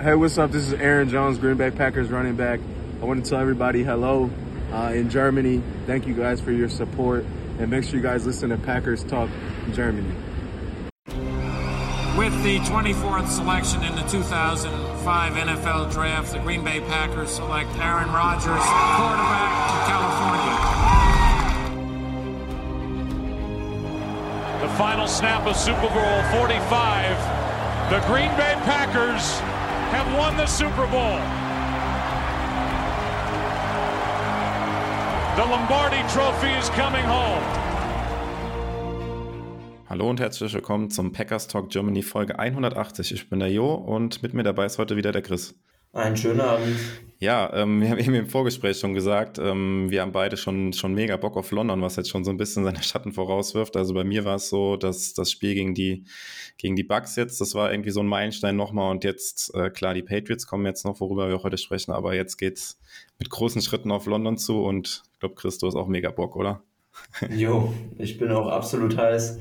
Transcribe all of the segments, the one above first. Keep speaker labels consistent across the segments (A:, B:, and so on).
A: Hey, what's up? This is Aaron Jones, Green Bay Packers running back. I want to tell everybody hello uh, in Germany. Thank you guys for your support, and make sure you guys listen to Packers Talk Germany.
B: With the 24th selection in the 2005 NFL Draft, the Green Bay Packers select Aaron Rodgers, quarterback of California.
C: The final snap of Super Bowl 45. The Green Bay Packers have won the Super Bowl. The Lombardi Trophy is coming home.
D: Hallo und herzlich willkommen zum Packers Talk Germany Folge 180. Ich bin der Jo und mit mir dabei ist heute wieder der Chris.
E: Einen schönen Abend.
D: Ja, ähm, wir haben eben im Vorgespräch schon gesagt, ähm, wir haben beide schon, schon mega Bock auf London, was jetzt schon so ein bisschen seine Schatten vorauswirft. Also bei mir war es so, dass das Spiel gegen die, gegen die Bucks jetzt, das war irgendwie so ein Meilenstein nochmal und jetzt, äh, klar, die Patriots kommen jetzt noch, worüber wir heute sprechen, aber jetzt geht's mit großen Schritten auf London zu und ich glaube, Chris, du hast auch mega Bock, oder?
E: Jo, ich bin auch absolut heiß.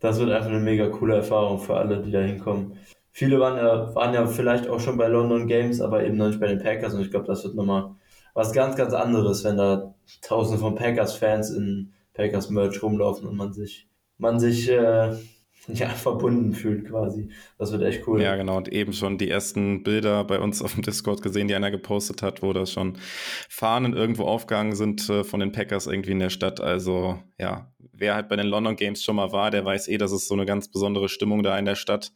E: Das wird einfach eine mega coole Erfahrung für alle, die da hinkommen. Viele waren ja, waren ja vielleicht auch schon bei London Games, aber eben noch nicht bei den Packers und ich glaube, das wird nochmal was ganz, ganz anderes, wenn da tausende von Packers-Fans in Packers-Merch rumlaufen und man sich, man sich äh, ja, verbunden fühlt quasi. Das wird echt cool.
D: Ja, genau. Und eben schon die ersten Bilder bei uns auf dem Discord gesehen, die einer gepostet hat, wo da schon Fahnen irgendwo aufgegangen sind äh, von den Packers irgendwie in der Stadt. Also ja, wer halt bei den London Games schon mal war, der weiß eh, dass es so eine ganz besondere Stimmung da in der Stadt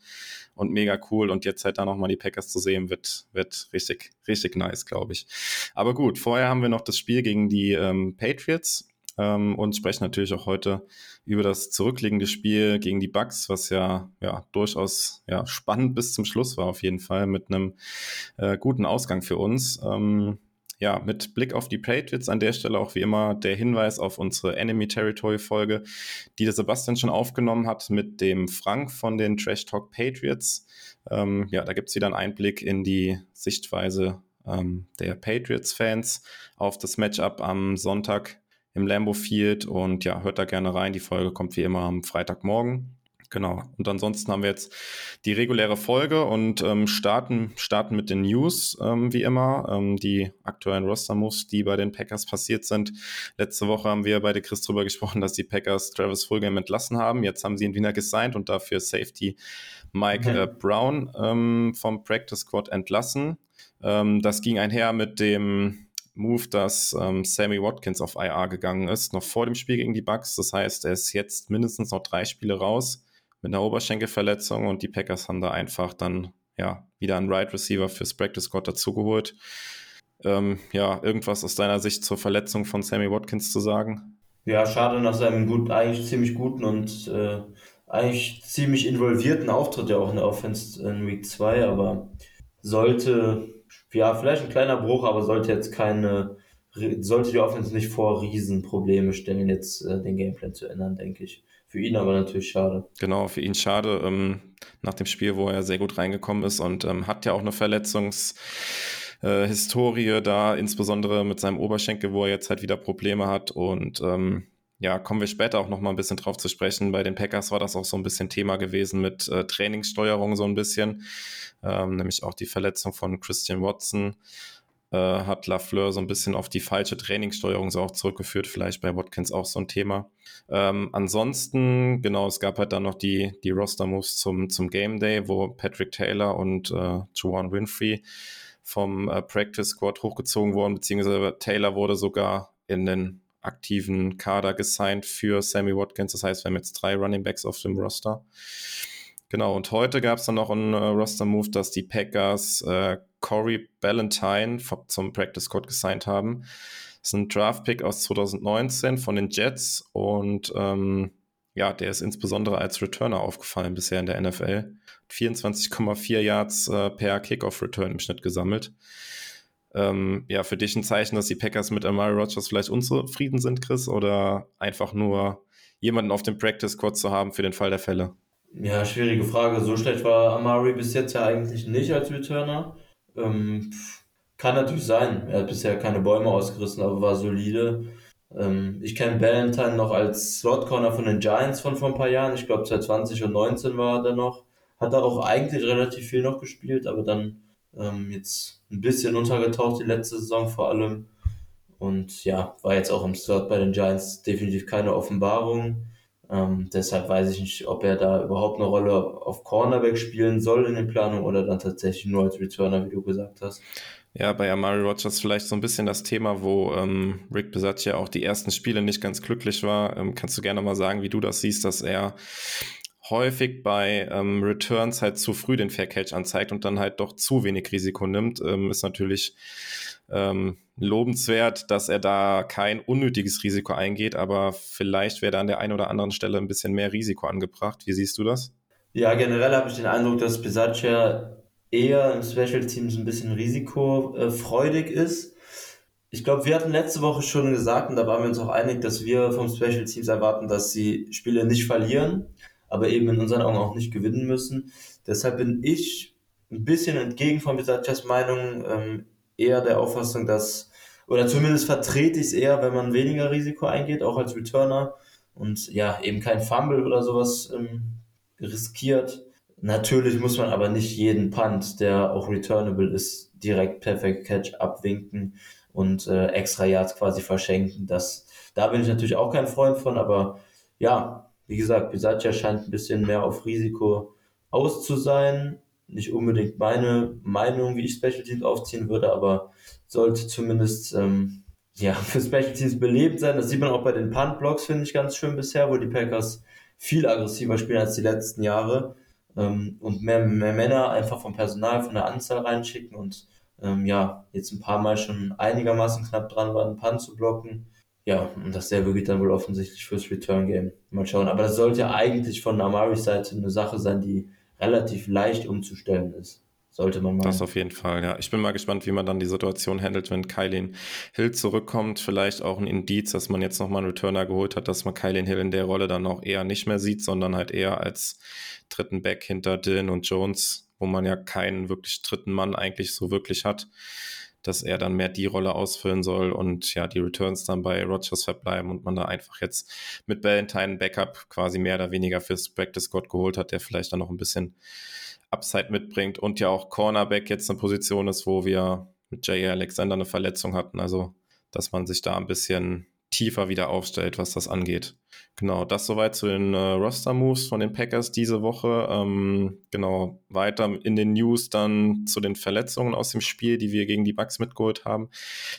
D: und mega cool. Und jetzt halt da nochmal die Packers zu sehen, wird, wird richtig, richtig nice, glaube ich. Aber gut, vorher haben wir noch das Spiel gegen die ähm, Patriots ähm, und sprechen natürlich auch heute über das zurückliegende Spiel gegen die Bucks, was ja, ja durchaus ja, spannend bis zum Schluss war auf jeden Fall mit einem äh, guten Ausgang für uns. Ähm, ja, mit Blick auf die Patriots an der Stelle auch wie immer der Hinweis auf unsere Enemy Territory Folge, die der Sebastian schon aufgenommen hat mit dem Frank von den Trash Talk Patriots. Ähm, ja, da gibt es wieder einen Einblick in die Sichtweise ähm, der Patriots-Fans auf das Matchup am Sonntag im Lambo Field und ja, hört da gerne rein. Die Folge kommt wie immer am Freitagmorgen. Genau. Und ansonsten haben wir jetzt die reguläre Folge und ähm, starten, starten mit den News, ähm, wie immer. Ähm, die aktuellen Roster-Moves, die bei den Packers passiert sind. Letzte Woche haben wir bei der Chris drüber gesprochen, dass die Packers Travis Fulgham entlassen haben. Jetzt haben sie ihn wieder gesigned und dafür Safety Mike mhm. äh, Brown ähm, vom Practice Squad entlassen. Ähm, das ging einher mit dem Move, dass ähm, Sammy Watkins auf IR gegangen ist, noch vor dem Spiel gegen die Bucks. Das heißt, er ist jetzt mindestens noch drei Spiele raus mit einer Oberschenkelverletzung und die Packers haben da einfach dann ja wieder einen Right Receiver fürs Practice Squad dazugeholt. Ähm, ja, irgendwas aus deiner Sicht zur Verletzung von Sammy Watkins zu sagen?
E: Ja, schade nach seinem gut, eigentlich ziemlich guten und äh, eigentlich ziemlich involvierten Auftritt ja auch in der Offense in Week 2, aber sollte, ja, vielleicht ein kleiner Bruch, aber sollte jetzt keine, sollte die Offense nicht vor Riesenprobleme stellen, jetzt äh, den Gameplan zu ändern, denke ich. Für ihn aber natürlich schade.
D: Genau, für ihn schade. Ähm, nach dem Spiel, wo er sehr gut reingekommen ist und ähm, hat ja auch eine Verletzungshistorie äh, da, insbesondere mit seinem Oberschenkel, wo er jetzt halt wieder Probleme hat. Und ähm, ja, kommen wir später auch noch mal ein bisschen drauf zu sprechen. Bei den Packers war das auch so ein bisschen Thema gewesen mit äh, Trainingssteuerung so ein bisschen, ähm, nämlich auch die Verletzung von Christian Watson äh, hat Lafleur so ein bisschen auf die falsche Trainingssteuerung so auch zurückgeführt, vielleicht bei Watkins auch so ein Thema. Ähm, ansonsten, genau, es gab halt dann noch die, die Roster-Moves zum, zum Game Day, wo Patrick Taylor und äh, Juwan Winfrey vom äh, Practice Squad hochgezogen wurden, beziehungsweise Taylor wurde sogar in den aktiven Kader gesigned für Sammy Watkins. Das heißt, wir haben jetzt drei Running Backs auf dem Roster. Genau, und heute gab es dann noch einen äh, Roster-Move, dass die Packers äh, Corey Ballantyne zum Practice Squad gesigned haben. Das ist ein Draft-Pick aus 2019 von den Jets und ähm, ja, der ist insbesondere als Returner aufgefallen bisher in der NFL. 24,4 Yards äh, per Kickoff-Return im Schnitt gesammelt. Ähm, ja, für dich ein Zeichen, dass die Packers mit Amari Rogers vielleicht unzufrieden sind, Chris, oder einfach nur jemanden auf dem Practice Squad zu haben für den Fall der Fälle?
E: Ja, schwierige Frage. So schlecht war Amari bis jetzt ja eigentlich nicht als Returner. Ähm, kann natürlich sein. Er hat bisher keine Bäume ausgerissen, aber war solide. Ähm, ich kenne Ballantyne noch als Slot Corner von den Giants von vor ein paar Jahren. Ich glaube 2020 und 19 war er da noch. Hat da auch eigentlich relativ viel noch gespielt, aber dann Ähm, jetzt ein bisschen untergetaucht die letzte Saison vor allem. Und ja, war jetzt auch im Start bei den Giants definitiv keine Offenbarung. Ähm, deshalb weiß ich nicht, ob er da überhaupt eine Rolle auf Cornerback spielen soll in den Planungen oder dann tatsächlich nur als Returner, wie du gesagt hast.
D: Ja, bei Amari Rogers vielleicht so ein bisschen das Thema, wo ähm, Rick Besattia auch die ersten Spiele nicht ganz glücklich war. Ähm, kannst du gerne mal sagen, wie du das siehst, dass er häufig bei ähm, Returns halt zu früh den Fair Catch anzeigt und dann halt doch zu wenig Risiko nimmt, ähm, ist natürlich ähm, lobenswert, dass er da kein unnötiges Risiko eingeht, aber vielleicht wäre da an der einen oder anderen Stelle ein bisschen mehr Risiko angebracht. Wie siehst du das?
E: Ja, generell habe ich den Eindruck, dass Bisaccia eher im Special Teams ein bisschen risikofreudig ist. Ich glaube, wir hatten letzte Woche schon gesagt, und da waren wir uns auch einig, dass wir vom Special Teams erwarten, dass sie Spiele nicht verlieren, aber eben in unseren Augen auch nicht gewinnen müssen. Deshalb bin ich ein bisschen entgegen von Bisaccias Meinung, ähm, eher der Auffassung, dass, oder zumindest vertrete ich es eher, wenn man weniger Risiko eingeht, auch als Returner und ja, eben kein Fumble oder sowas ähm, riskiert. Natürlich muss man aber nicht jeden Punt, der auch returnable ist, direkt Perfect Catch abwinken und äh, extra Yards quasi verschenken. Das, da bin ich natürlich auch kein Freund von, aber ja, wie gesagt, Bisaccia scheint ein bisschen mehr auf Risiko aus zu sein nicht unbedingt meine Meinung, wie ich Special Teams aufziehen würde, aber sollte zumindest ähm, ja, für Special Teams belebt sein. Das sieht man auch bei den Punt-Blocks, finde ich ganz schön bisher, wo die Packers viel aggressiver spielen als die letzten Jahre ähm, und mehr, mehr Männer einfach vom Personal, von der Anzahl reinschicken und ähm, ja, jetzt ein paar Mal schon einigermaßen knapp dran waren, Punt zu blocken. Ja, und dasselbe geht dann wohl offensichtlich fürs Return Game. Mal schauen. Aber das sollte eigentlich von Amaris Seite eine Sache sein, die relativ leicht umzustellen ist. Sollte man mal.
D: Das auf jeden Fall, ja. Ich bin mal gespannt, wie man dann die Situation handelt, wenn Kylin Hill zurückkommt. Vielleicht auch ein Indiz, dass man jetzt nochmal einen Returner geholt hat, dass man Kylin Hill in der Rolle dann auch eher nicht mehr sieht, sondern halt eher als dritten Back hinter Dylan und Jones, wo man ja keinen wirklich dritten Mann eigentlich so wirklich hat dass er dann mehr die Rolle ausfüllen soll und ja, die Returns dann bei Rogers verbleiben und man da einfach jetzt mit Valentine Backup quasi mehr oder weniger fürs Practice Squad geholt hat, der vielleicht dann noch ein bisschen Upside mitbringt und ja auch Cornerback jetzt eine Position ist, wo wir mit Jay Alexander eine Verletzung hatten, also dass man sich da ein bisschen tiefer wieder aufstellt, was das angeht. Genau, das soweit zu den äh, Roster-Moves von den Packers diese Woche. Ähm, genau, weiter in den News dann zu den Verletzungen aus dem Spiel, die wir gegen die Bucks mitgeholt haben.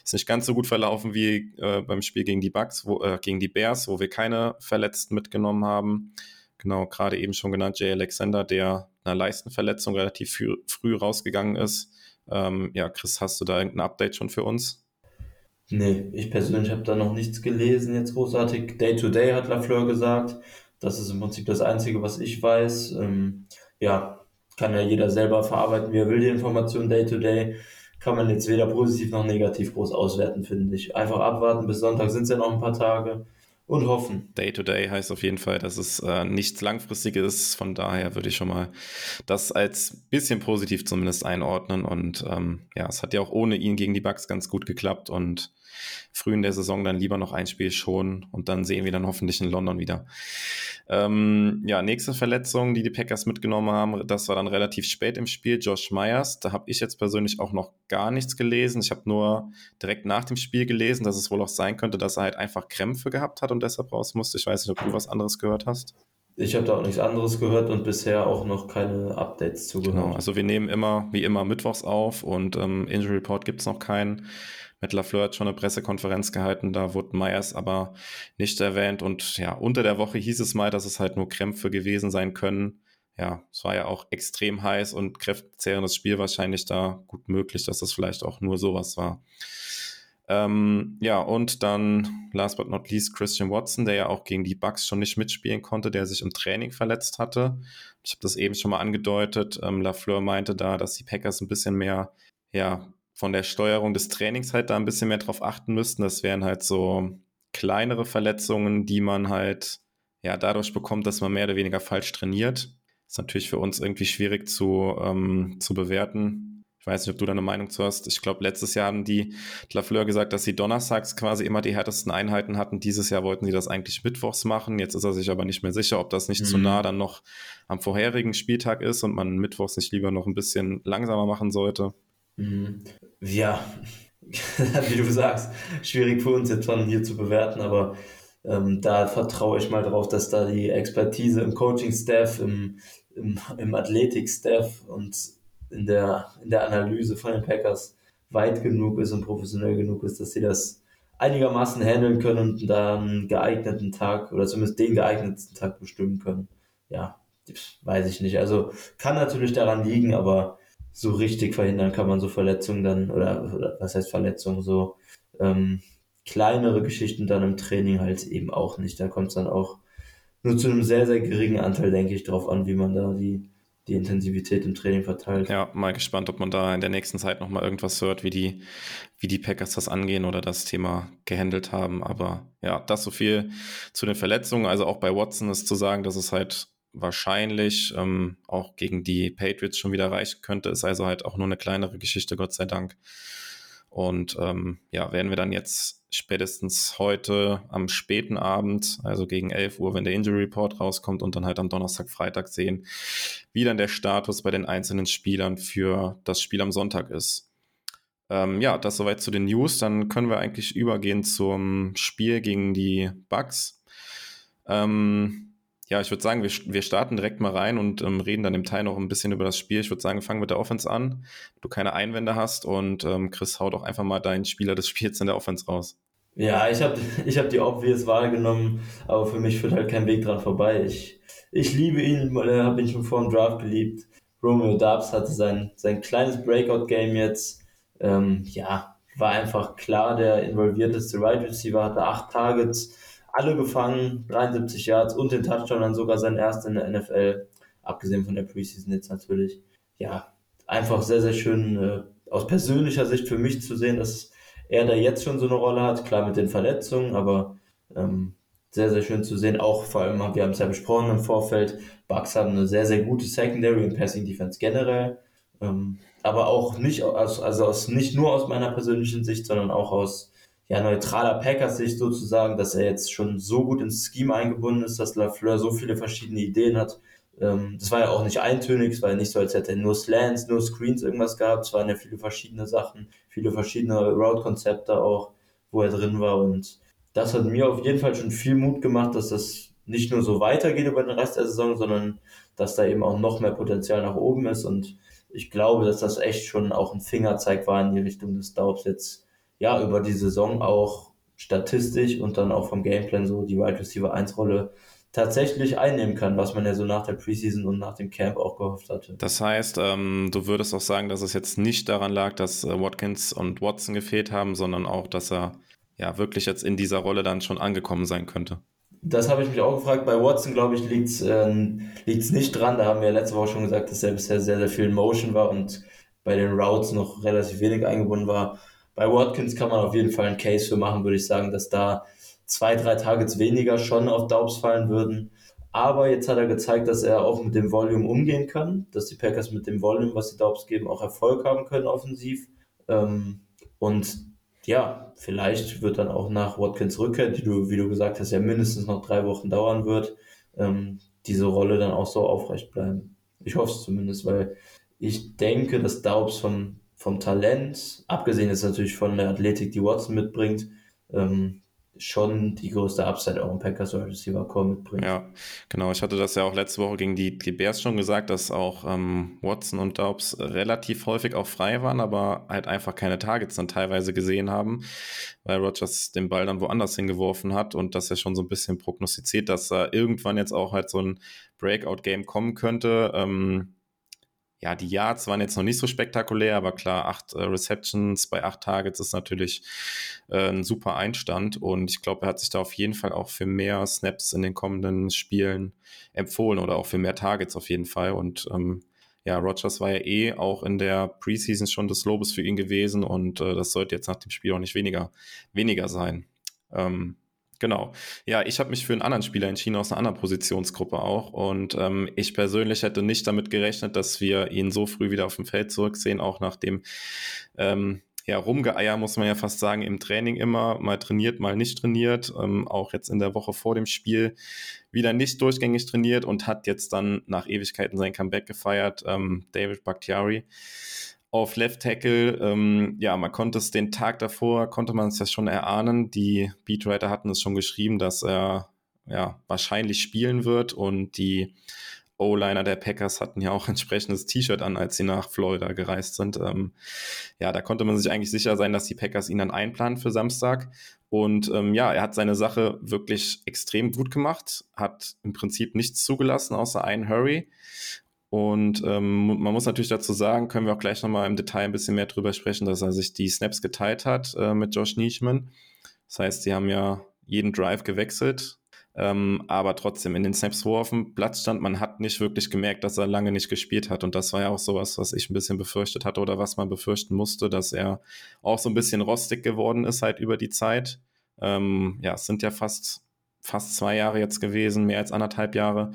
D: Ist nicht ganz so gut verlaufen wie äh, beim Spiel gegen die Bucks, wo, äh, gegen die Bears, wo wir keine Verletzten mitgenommen haben. Genau, gerade eben schon genannt, Jay Alexander, der einer Leistenverletzung relativ früh, rausgegangen ist. Ähm, ja, Chris, hast du da irgendein Update schon für uns?
E: Nee, ich persönlich habe da noch nichts gelesen jetzt großartig. Day to Day hat Lafleur gesagt. Das ist im Prinzip das Einzige, was ich weiß. Ähm, ja, kann ja jeder selber verarbeiten, wie er will, die Information Day to Day. Kann man jetzt weder positiv noch negativ groß auswerten, finde ich. Einfach abwarten, bis Sonntag sind es ja noch ein paar Tage und hoffen.
D: Day to Day heißt auf jeden Fall, dass es äh, nichts Langfristiges. Von daher würde ich schon mal das als bisschen positiv zumindest einordnen. Und ähm, ja, es hat ja auch ohne ihn gegen die Bugs ganz gut geklappt und früh in der Saison dann lieber noch ein Spiel schon und dann sehen wir dann hoffentlich in London wieder. Ähm, ja, nächste Verletzung, die die Packers mitgenommen haben, das war dann relativ spät im Spiel. Josh Myers, da habe ich jetzt persönlich auch noch gar nichts gelesen. Ich habe nur direkt nach dem Spiel gelesen, dass es wohl auch sein könnte, dass er halt einfach Krämpfe gehabt hat und deshalb raus musste. Ich weiß nicht, ob du was anderes gehört hast.
E: Ich habe da auch nichts anderes gehört und bisher auch noch keine Updates zugehört. Genau,
D: also wir nehmen immer, wie immer, mittwochs auf und ähm, Injury Report gibt es noch keinen. Matt LaFleur hat schon eine Pressekonferenz gehalten, da wurde Myers aber nicht erwähnt. Und ja, unter der Woche hieß es mal, dass es halt nur Krämpfe gewesen sein können. Ja, es war ja auch extrem heiß und kräftezehrendes Spiel wahrscheinlich da gut möglich, dass das vielleicht auch nur sowas war. Ähm, ja, und dann, last but not least, Christian Watson, der ja auch gegen die Bucks schon nicht mitspielen konnte, der sich im Training verletzt hatte. Ich habe das eben schon mal angedeutet. Ähm, Lafleur meinte da, dass die Packers ein bisschen mehr ja, von der Steuerung des Trainings halt da ein bisschen mehr drauf achten müssten. Das wären halt so kleinere Verletzungen, die man halt ja dadurch bekommt, dass man mehr oder weniger falsch trainiert. Ist natürlich für uns irgendwie schwierig zu, ähm, zu bewerten. Ich weiß nicht, ob du da eine Meinung zu hast. Ich glaube, letztes Jahr haben die Lafleur gesagt, dass sie donnerstags quasi immer die härtesten Einheiten hatten. Dieses Jahr wollten sie das eigentlich mittwochs machen. Jetzt ist er sich aber nicht mehr sicher, ob das nicht mhm. zu nah dann noch am vorherigen Spieltag ist und man mittwochs nicht lieber noch ein bisschen langsamer machen sollte.
E: Mhm. Ja, wie du sagst, schwierig für uns jetzt von hier zu bewerten, aber ähm, da vertraue ich mal drauf, dass da die Expertise im Coaching-Staff, im, im, im Athletik-Staff und in der, in der Analyse von den Packers weit genug ist und professionell genug ist, dass sie das einigermaßen handeln können und da einen geeigneten Tag oder zumindest den geeignetsten Tag bestimmen können. Ja, weiß ich nicht. Also kann natürlich daran liegen, aber so richtig verhindern kann man so Verletzungen dann, oder, oder was heißt Verletzungen, so ähm, kleinere Geschichten dann im Training halt eben auch nicht. Da kommt es dann auch nur zu einem sehr, sehr geringen Anteil, denke ich, drauf an, wie man da die, die Intensivität im Training verteilt.
D: Ja, mal gespannt, ob man da in der nächsten Zeit nochmal irgendwas hört, wie die, wie die Packers das angehen oder das Thema gehandelt haben. Aber ja, das so viel zu den Verletzungen. Also auch bei Watson ist zu sagen, dass es halt wahrscheinlich ähm, auch gegen die Patriots schon wieder reichen könnte. Ist also halt auch nur eine kleinere Geschichte, Gott sei Dank. Und ähm, ja, werden wir dann jetzt spätestens heute am späten Abend, also gegen 11 Uhr, wenn der Injury Report rauskommt und dann halt am Donnerstag, Freitag sehen, wie dann der Status bei den einzelnen Spielern für das Spiel am Sonntag ist. Ähm, ja, das soweit zu den News. Dann können wir eigentlich übergehen zum Spiel gegen die Bucks. Ähm, ja, ich würde sagen, wir, wir starten direkt mal rein und ähm, reden dann im Teil noch ein bisschen über das Spiel. Ich würde sagen, wir fangen mit der Offense an. Du keine Einwände hast und ähm, Chris, hau doch einfach mal deinen Spieler des Spiels in der Offense raus.
E: Ja, ich habe ich hab die obvious Wahl genommen, aber für mich führt halt kein Weg dran vorbei. Ich, ich liebe ihn, äh, habe ihn schon vor dem Draft geliebt. Romeo Dubs hatte sein, sein kleines Breakout-Game jetzt. Ähm, ja, war einfach klar der involvierteste Right Receiver, hatte acht Targets, alle gefangen, 73 Yards und den Touchdown dann sogar sein erster in der NFL, abgesehen von der Preseason jetzt natürlich. Ja, einfach sehr, sehr schön äh, aus persönlicher Sicht für mich zu sehen, dass er da jetzt schon so eine Rolle hat, klar mit den Verletzungen, aber ähm, sehr, sehr schön zu sehen. Auch vor allem, wir haben es ja besprochen im Vorfeld, Bucks haben eine sehr, sehr gute Secondary und Passing Defense generell. Ähm, aber auch nicht aus, also aus, nicht nur aus meiner persönlichen Sicht, sondern auch aus ja, neutraler Packers-Sicht sozusagen, dass er jetzt schon so gut ins Scheme eingebunden ist, dass Lafleur so viele verschiedene Ideen hat. Ähm, das war ja auch nicht eintönig, es war ja nicht so, als hätte er nur Slants, nur Screens irgendwas gehabt. Es waren ja viele verschiedene Sachen, viele verschiedene Route-Konzepte auch, wo er drin war. Und das hat mir auf jeden Fall schon viel Mut gemacht, dass das nicht nur so weitergeht über den Rest der Saison, sondern dass da eben auch noch mehr Potenzial nach oben ist. Und ich glaube, dass das echt schon auch ein Fingerzeig war in die Richtung des Daubs jetzt ja, über die Saison auch statistisch und dann auch vom Gameplan so die Wide Receiver 1 Rolle tatsächlich einnehmen kann, was man ja so nach der Preseason und nach dem Camp auch gehofft hatte.
D: Das heißt, ähm, du würdest auch sagen, dass es jetzt nicht daran lag, dass äh, Watkins und Watson gefehlt haben, sondern auch, dass er ja wirklich jetzt in dieser Rolle dann schon angekommen sein könnte.
E: Das habe ich mich auch gefragt. Bei Watson, glaube ich, liegt es ähm, nicht dran. Da haben wir letzte Woche schon gesagt, dass er bisher sehr, sehr viel in Motion war und bei den Routes noch relativ wenig eingebunden war. Bei Watkins kann man auf jeden Fall einen Case für machen, würde ich sagen, dass da zwei, drei Targets weniger schon auf Daubs fallen würden. Aber jetzt hat er gezeigt, dass er auch mit dem Volume umgehen kann, dass die Packers mit dem Volume, was die Daubs geben, auch Erfolg haben können offensiv. Ähm, und ja, vielleicht wird dann auch nach Watkins Rückkehr, die du, wie du gesagt hast, ja mindestens noch drei Wochen dauern wird, ähm, diese Rolle dann auch so aufrecht bleiben. Ich hoffe es zumindest, weil ich denke, dass Daubs vom vom Talent, abgesehen ist natürlich von der Athletik, die Watson mitbringt, ähm, schon die größte Upside auch im Packers Wide Receiver Core mitbringt.
D: Ja, genau. Ich hatte das ja auch letzte Woche gegen die, die Bears schon gesagt, dass auch ähm, Watson und Daubs relativ häufig auch frei waren, aber halt einfach keine Targets dann teilweise gesehen haben, weil Rogers den Ball dann woanders hingeworfen hat und das ja schon so ein bisschen prognostiziert, dass da irgendwann jetzt auch halt so ein Breakout-Game kommen könnte. Ähm, ja, die Yards waren jetzt noch nicht so spektakulär, aber klar, acht äh, Receptions bei acht Targets ist natürlich äh, ein super Einstand und ich glaube, er hat sich da auf jeden Fall auch für mehr Snaps in den kommenden Spielen empfohlen oder auch für mehr Targets auf jeden Fall und ähm, ja, Rogers war ja eh auch in der Preseason schon des Lobes für ihn gewesen und äh, das sollte jetzt nach dem Spiel auch nicht weniger, weniger sein. Ähm, Genau. Ja, ich habe mich für einen anderen Spieler entschieden aus einer anderen Positionsgruppe auch. Und ähm, ich persönlich hätte nicht damit gerechnet, dass wir ihn so früh wieder auf dem Feld zurücksehen, auch nach dem ähm, ja, Rumgeeier, muss man ja fast sagen, im Training immer, mal trainiert, mal nicht trainiert, ähm, auch jetzt in der Woche vor dem Spiel wieder nicht durchgängig trainiert und hat jetzt dann nach Ewigkeiten sein Comeback gefeiert, ähm, David Bakhtiari auf Left Tackle. Ähm, ja, man konnte es den Tag davor, konnte man es ja schon erahnen. Die Beatwriter hatten es schon geschrieben, dass er ja wahrscheinlich spielen wird und die O-Liner der Packers hatten ja auch entsprechendes T-Shirt an, als sie nach Florida gereist sind. Ähm, ja, da konnte man sich eigentlich sicher sein, dass die Packers ihn dann einplanen für Samstag. Und ähm, ja, er hat seine Sache wirklich extrem gut gemacht, hat im Prinzip nichts zugelassen außer einen Hurry. Und ähm, man muss natürlich dazu sagen, können wir auch gleich nochmal im Detail ein bisschen mehr drüber sprechen, dass er sich die Snaps geteilt hat äh, mit Josh Nischman. Das heißt, sie haben ja jeden Drive gewechselt, ähm, aber trotzdem in den Snaps, wo er auf dem Platz stand, man hat nicht wirklich gemerkt, dass er lange nicht gespielt hat. Und das war ja auch sowas, was ich ein bisschen befürchtet hatte oder was man befürchten musste, dass er auch so ein bisschen rostig geworden ist halt über die Zeit. Ähm, ja, es sind ja fast, fast zwei Jahre jetzt gewesen, mehr als anderthalb Jahre,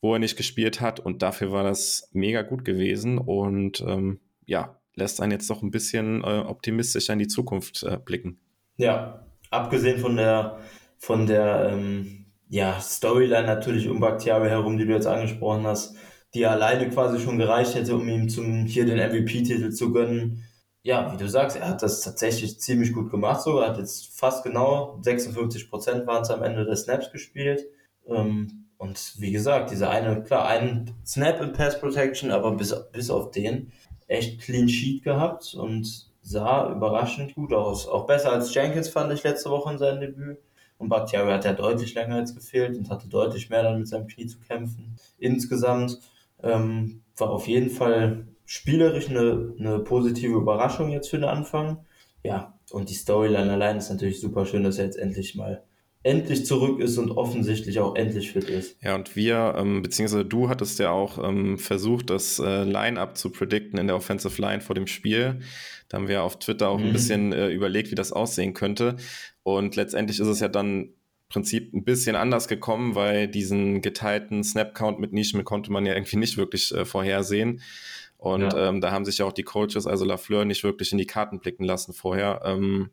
D: wo er nicht gespielt hat. Und dafür war das mega gut gewesen. Und ähm, ja, lässt einen jetzt doch ein bisschen äh, optimistischer in die Zukunft äh, blicken.
E: Ja, abgesehen von der, von der ähm, ja, Storyline natürlich um Bakhtiari herum, die du jetzt angesprochen hast, die alleine quasi schon gereicht hätte, um ihm zum hier den MVP-Titel zu gönnen. Ja, wie du sagst, er hat das tatsächlich ziemlich gut gemacht sogar, Er hat jetzt fast genau 56 Prozent waren es am Ende des Snaps gespielt. Ähm, und wie gesagt, dieser eine, klar, einen Snap in Pass Protection, aber bis, bis auf den echt clean Sheet gehabt und sah überraschend gut aus. Auch besser als Jenkins fand ich letzte Woche in seinem Debüt. Und Bakhtiari hat ja deutlich länger jetzt gefehlt und hatte deutlich mehr dann mit seinem Knie zu kämpfen. Insgesamt ähm, war auf jeden Fall spielerisch eine, eine positive Überraschung jetzt für den Anfang. Ja, und die Storyline allein ist natürlich super schön, dass er jetzt endlich mal endlich zurück ist und offensichtlich auch endlich fit ist.
D: Ja, und wir, ähm, beziehungsweise du hattest ja auch ähm, versucht, das äh, Line-Up zu predikten in der Offensive Line vor dem Spiel. Da haben wir auf Twitter auch mhm. ein bisschen äh, überlegt, wie das aussehen könnte. Und letztendlich ist es ja dann im Prinzip ein bisschen anders gekommen, weil diesen geteilten Snap-Count mit Nischen konnte man ja irgendwie nicht wirklich äh, vorhersehen. Und ja. ähm, da haben sich ja auch die Coaches, also Lafleur, nicht wirklich in die Karten blicken lassen vorher. Ähm,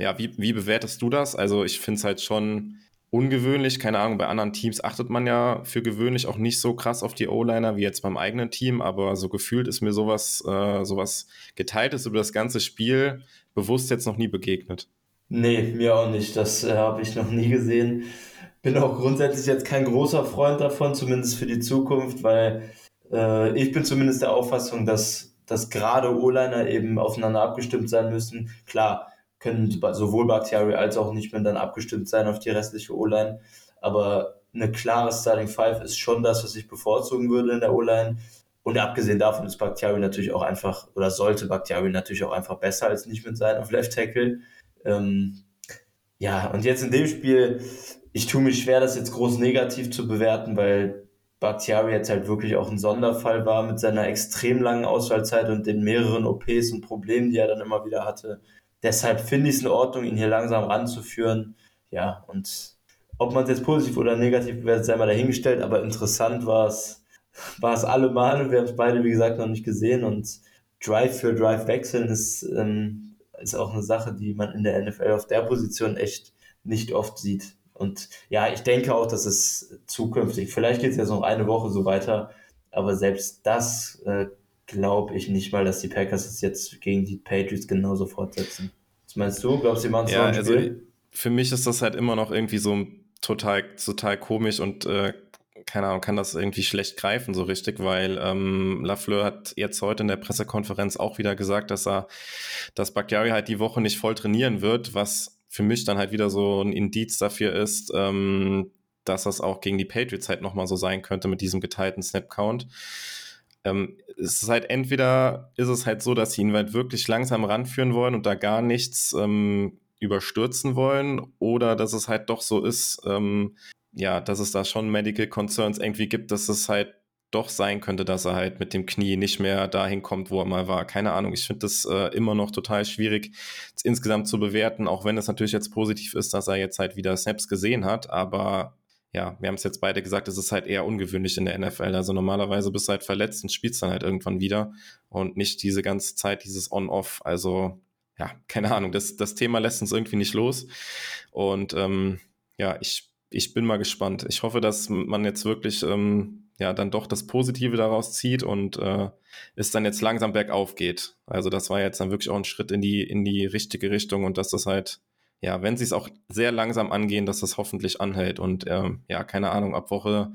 D: ja, wie, wie bewertest du das? Also ich finde es halt schon ungewöhnlich. Keine Ahnung, bei anderen Teams achtet man ja für gewöhnlich auch nicht so krass auf die O-Liner wie jetzt beim eigenen Team, aber so gefühlt ist mir sowas, äh, sowas geteiltes über das ganze Spiel bewusst jetzt noch nie begegnet.
E: Nee, mir auch nicht. Das äh, habe ich noch nie gesehen. Bin auch grundsätzlich jetzt kein großer Freund davon, zumindest für die Zukunft, weil äh, ich bin zumindest der Auffassung, dass, dass gerade O-Liner eben aufeinander abgestimmt sein müssen. Klar, können sowohl Bakhtiari als auch nicht mehr dann abgestimmt sein auf die restliche O-Line, aber eine klare Starting Five ist schon das, was ich bevorzugen würde in der O-Line. Und abgesehen davon ist Bakhtiari natürlich auch einfach, oder sollte Bakhtiari natürlich auch einfach besser als nicht mit sein auf Left Tackle. Ähm, ja, und jetzt in dem Spiel, ich tue mich schwer, das jetzt groß negativ zu bewerten, weil Bakhtiari jetzt halt wirklich auch ein Sonderfall war mit seiner extrem langen Auswahlzeit und den mehreren OPs und Problemen, die er dann immer wieder hatte. Deshalb finde ich es in Ordnung, ihn hier langsam ranzuführen. Ja, und ob man es jetzt positiv oder negativ bewertet, sei mal dahingestellt, aber interessant war es, war es alle Male. Wir haben es beide, wie gesagt, noch nicht gesehen und Drive für Drive wechseln ist ähm, ist auch eine Sache, die man in der NFL auf der Position echt nicht oft sieht. Und ja, ich denke auch, dass es zukünftig, vielleicht geht es jetzt noch eine Woche so weiter, aber selbst das äh, glaube ich nicht mal, dass die Packers es jetzt gegen die Patriots genauso fortsetzen. Was meinst du? Glaubst du, die machen es
D: ja, also Für mich ist das halt immer noch irgendwie so total, total komisch und äh, keine Ahnung, kann das irgendwie schlecht greifen so richtig, weil ähm, Lafleur hat jetzt heute in der Pressekonferenz auch wieder gesagt, dass er, dass Bakhtiari halt die Woche nicht voll trainieren wird, was für mich dann halt wieder so ein Indiz dafür ist, ähm, dass das auch gegen die Patriots halt nochmal so sein könnte mit diesem geteilten Snap-Count. Ähm, es ist halt entweder ist es halt so, dass sie ihn halt wirklich langsam ranführen wollen und da gar nichts ähm, überstürzen wollen, oder dass es halt doch so ist, ähm, ja, dass es da schon Medical Concerns irgendwie gibt, dass es halt doch sein könnte, dass er halt mit dem Knie nicht mehr dahin kommt, wo er mal war. Keine Ahnung. Ich finde das äh, immer noch total schwierig insgesamt zu bewerten, auch wenn es natürlich jetzt positiv ist, dass er jetzt halt wieder Snaps gesehen hat. Aber ja, wir haben es jetzt beide gesagt, es ist halt eher ungewöhnlich in der NFL. Also normalerweise bist du halt verletzt und spielst dann halt irgendwann wieder und nicht diese ganze Zeit dieses On-Off. Also ja, keine Ahnung, das, das Thema lässt uns irgendwie nicht los. Und ähm, ja, ich, ich bin mal gespannt. Ich hoffe, dass man jetzt wirklich ähm, ja dann doch das Positive daraus zieht und äh, es dann jetzt langsam bergauf geht. Also das war jetzt dann wirklich auch ein Schritt in die, in die richtige Richtung und dass das halt, ja, wenn sie es auch sehr langsam angehen, dass das hoffentlich anhält. Und äh, ja, keine Ahnung, ab Woche,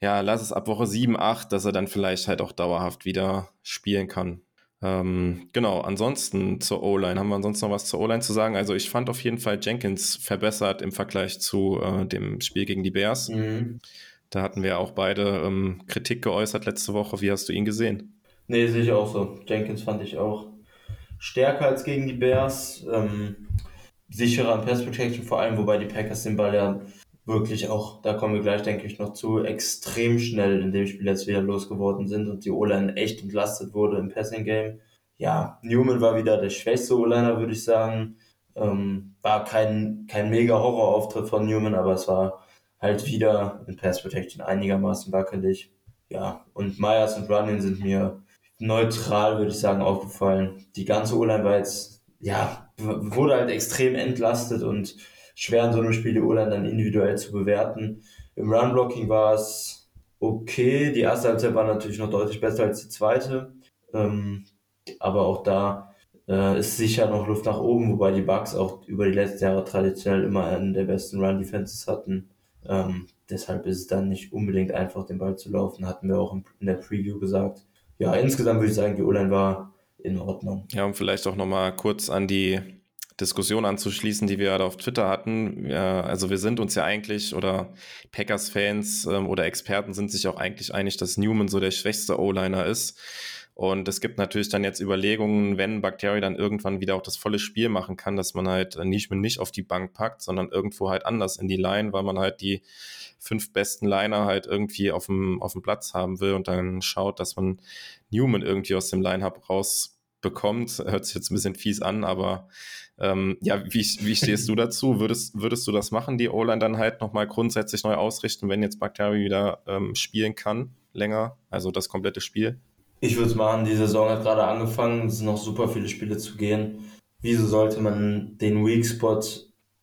D: ja, lass es ab Woche 7, 8, dass er dann vielleicht halt auch dauerhaft wieder spielen kann. Ähm, genau, ansonsten zur O-Line. Haben wir ansonsten noch was zur O-Line zu sagen? Also ich fand auf jeden Fall Jenkins verbessert im Vergleich zu äh, dem Spiel gegen die Bears. Mhm. Da hatten wir auch beide ähm, Kritik geäußert letzte Woche. Wie hast du ihn gesehen?
E: Nee, sehe ich auch so. Jenkins fand ich auch stärker als gegen die Bears. Ähm, sicherer an Pass Protection vor allem, wobei die Packers den Ball ja wirklich auch, da kommen wir gleich, denke ich, noch zu, extrem schnell in dem Spiel jetzt wieder losgeworden sind und die O-Line echt entlastet wurde im Passing Game. Ja, Newman war wieder der schwächste O-Liner, würde ich sagen. Ähm, war kein, kein mega Horrorauftritt von Newman, aber es war halt wieder in Pass Protection einigermaßen wackelig. Ja, und Myers und Running sind mir neutral, würde ich sagen, aufgefallen. Die ganze O-Line war jetzt, ja, wurde halt extrem entlastet und schwer in so einem Spiel die O-Line dann individuell zu bewerten. Im Run-Blocking war es okay. Die erste Halbzeit war natürlich noch deutlich besser als die zweite. Ähm, aber auch da äh, ist sicher noch Luft nach oben, wobei die Bucks auch über die letzten Jahre traditionell immer einen der besten Run-Defenses hatten. Ähm, deshalb ist es dann nicht unbedingt einfach, den Ball zu laufen, hatten wir auch in der Preview gesagt. Ja, insgesamt würde ich sagen, die O-Line war in Ordnung.
D: Ja, und vielleicht auch nochmal kurz an die Diskussion anzuschließen, die wir gerade auf Twitter hatten. Also wir sind uns ja eigentlich, oder Packers-Fans ähm, oder Experten sind sich auch eigentlich einig, dass Newman so der schwächste O-Liner ist. Und es gibt natürlich dann jetzt Überlegungen, wenn Bakteri dann irgendwann wieder auch das volle Spiel machen kann, dass man halt Nishman nicht auf die Bank packt, sondern irgendwo halt anders in die Line, weil man halt die fünf besten Liner halt irgendwie auf dem, auf dem Platz haben will und dann schaut, dass man Newman irgendwie aus dem Line-Up rausbekommt. Hört sich jetzt ein bisschen fies an, aber ähm, ja, wie, wie stehst du dazu? Würdest, würdest du das machen, die O-Line dann halt nochmal grundsätzlich neu ausrichten, wenn jetzt Bakteri wieder ähm, spielen kann, länger, also das komplette Spiel?
E: Ich würde es machen, die Saison hat gerade angefangen, es sind noch super viele Spiele zu gehen. Wieso sollte man den Weak Spot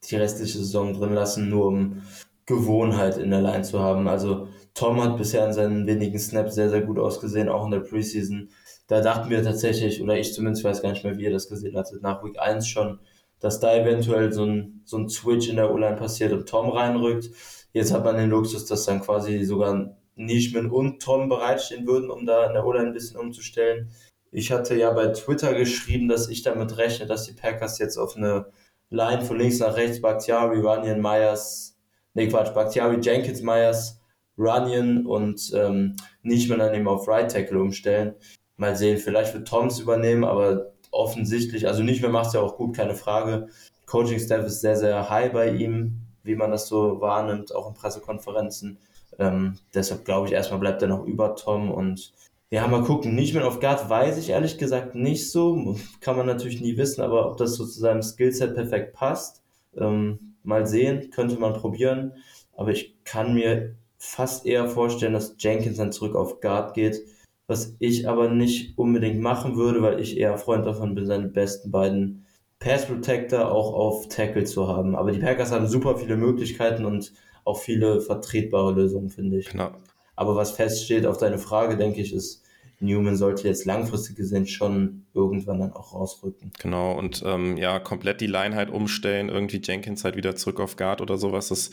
E: die restliche Saison drin lassen, nur um Gewohnheit in der Line zu haben? Also Tom hat bisher in seinen wenigen Snaps sehr, sehr gut ausgesehen, auch in der Preseason. Da dachten wir tatsächlich, oder ich zumindest weiß gar nicht mehr, wie ihr das gesehen hattet, nach Week 1 schon, dass da eventuell so ein, so ein Switch in der O-Line passiert und Tom reinrückt. Jetzt hat man den Luxus, dass dann quasi sogar Nishman und Tom bereitstehen würden, um da in der O-Line ein bisschen umzustellen. Ich hatte ja bei Twitter geschrieben, dass ich damit rechne, dass die Packers jetzt auf eine Line von links nach rechts, Bakhtiari, Runyon, Myers, nee Quatsch, Bakhtiari, Jenkins, Myers, Runyon und ähm, Nishman dann eben auf Right Tackle umstellen. Mal sehen, vielleicht wird Toms übernehmen, aber offensichtlich, also nicht mehr macht es ja auch gut, keine Frage. Coaching Staff ist sehr, sehr high bei ihm, wie man das so wahrnimmt, auch in Pressekonferenzen. Ähm, deshalb glaube ich, erstmal bleibt er noch über Tom und ja, mal gucken. Nicht mehr auf Guard weiß ich ehrlich gesagt nicht so. Kann man natürlich nie wissen, aber ob das so zu seinem Skillset perfekt passt, ähm, mal sehen, könnte man probieren. Aber ich kann mir fast eher vorstellen, dass Jenkins dann zurück auf Guard geht, was ich aber nicht unbedingt machen würde, weil ich eher Freund davon bin, seine besten beiden Pass Protector auch auf Tackle zu haben. Aber die Packers haben super viele Möglichkeiten und auch viele vertretbare Lösungen, finde ich. Genau. Aber was feststeht auf deine Frage, denke ich, ist, Newman sollte jetzt langfristig gesehen schon irgendwann dann auch rausrücken.
D: Genau, und ähm, ja, komplett die Line halt umstellen, irgendwie Jenkins halt wieder zurück auf Guard oder sowas. Das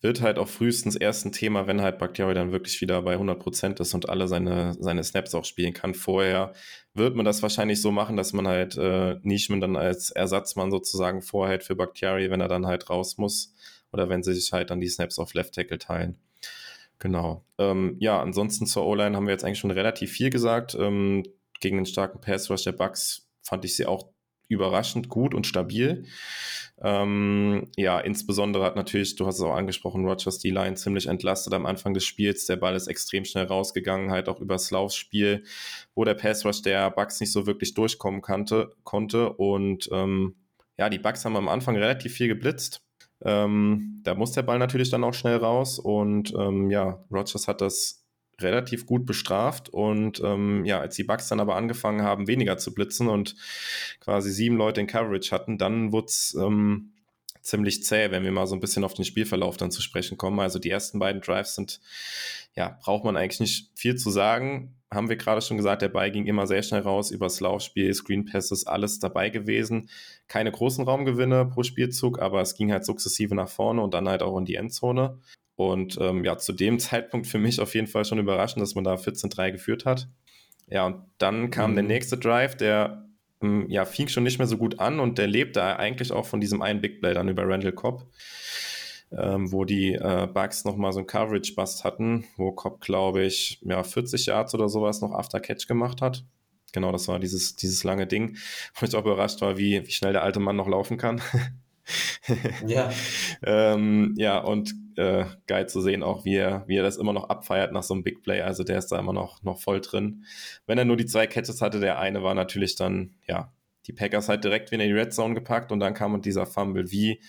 D: wird halt auch frühestens erst ein Thema, wenn halt Bakhtiari dann wirklich wieder bei 100% ist und alle seine, seine Snaps auch spielen kann. Vorher wird man das wahrscheinlich so machen, dass man halt äh, Nishman dann als Ersatzmann sozusagen vorhält für Bakhtiari, wenn er dann halt raus muss oder wenn sie sich halt dann die Snaps auf Left Tackle teilen. Genau. Ähm, ja, ansonsten zur O-Line haben wir jetzt eigentlich schon relativ viel gesagt. Ähm, gegen den starken Pass Rush der Bucks fand ich sie auch überraschend gut und stabil. Ähm, ja, insbesondere hat natürlich, du hast es auch angesprochen, Rogers die Line ziemlich entlastet am Anfang des Spiels. Der Ball ist extrem schnell rausgegangen, halt auch übers Laufspiel, wo der Pass Rush der Bucks nicht so wirklich durchkommen kannte, konnte. Und ähm, ja, die Bucks haben am Anfang relativ viel geblitzt. Ähm, da muss der Ball natürlich dann auch schnell raus. Und ähm, ja, Rogers hat das relativ gut bestraft. Und ähm, ja, als die Bucks dann aber angefangen haben, weniger zu blitzen und quasi sieben Leute in Coverage hatten, dann wurde es ähm, ziemlich zäh, wenn wir mal so ein bisschen auf den Spielverlauf dann zu sprechen kommen. Also die ersten beiden Drives sind, ja, braucht man eigentlich nicht viel zu sagen. Haben wir gerade schon gesagt, der Ball ging immer sehr schnell raus, übers Laufspiel, Screen Passes, alles dabei gewesen. Keine großen Raumgewinne pro Spielzug, aber es ging halt sukzessive nach vorne und dann halt auch in die Endzone. Und ähm, ja, zu dem Zeitpunkt für mich auf jeden Fall schon überraschend, dass man da 14-3 geführt hat. Ja, und dann kam mhm. der nächste Drive, der ja, fing schon nicht mehr so gut an und der lebte eigentlich auch von diesem einen Big Play dann über Randall Cobb, ähm, wo die äh, Bugs nochmal so ein Coverage-Bust hatten, wo Cobb, glaube ich, ja, 40 Yards oder sowas noch After Catch gemacht hat. Genau, das war dieses, dieses lange Ding, wo ich auch überrascht war, wie, wie schnell der alte Mann noch laufen kann.
E: ja.
D: ähm, ja, und äh, geil zu sehen, auch wie er, wie er das immer noch abfeiert nach so einem Big Play. Also der ist da immer noch, noch voll drin. Wenn er nur die zwei Catches hatte, der eine war natürlich dann, ja, die Packers halt direkt wieder in die Red Zone gepackt und dann kam dieser Fumble. Wie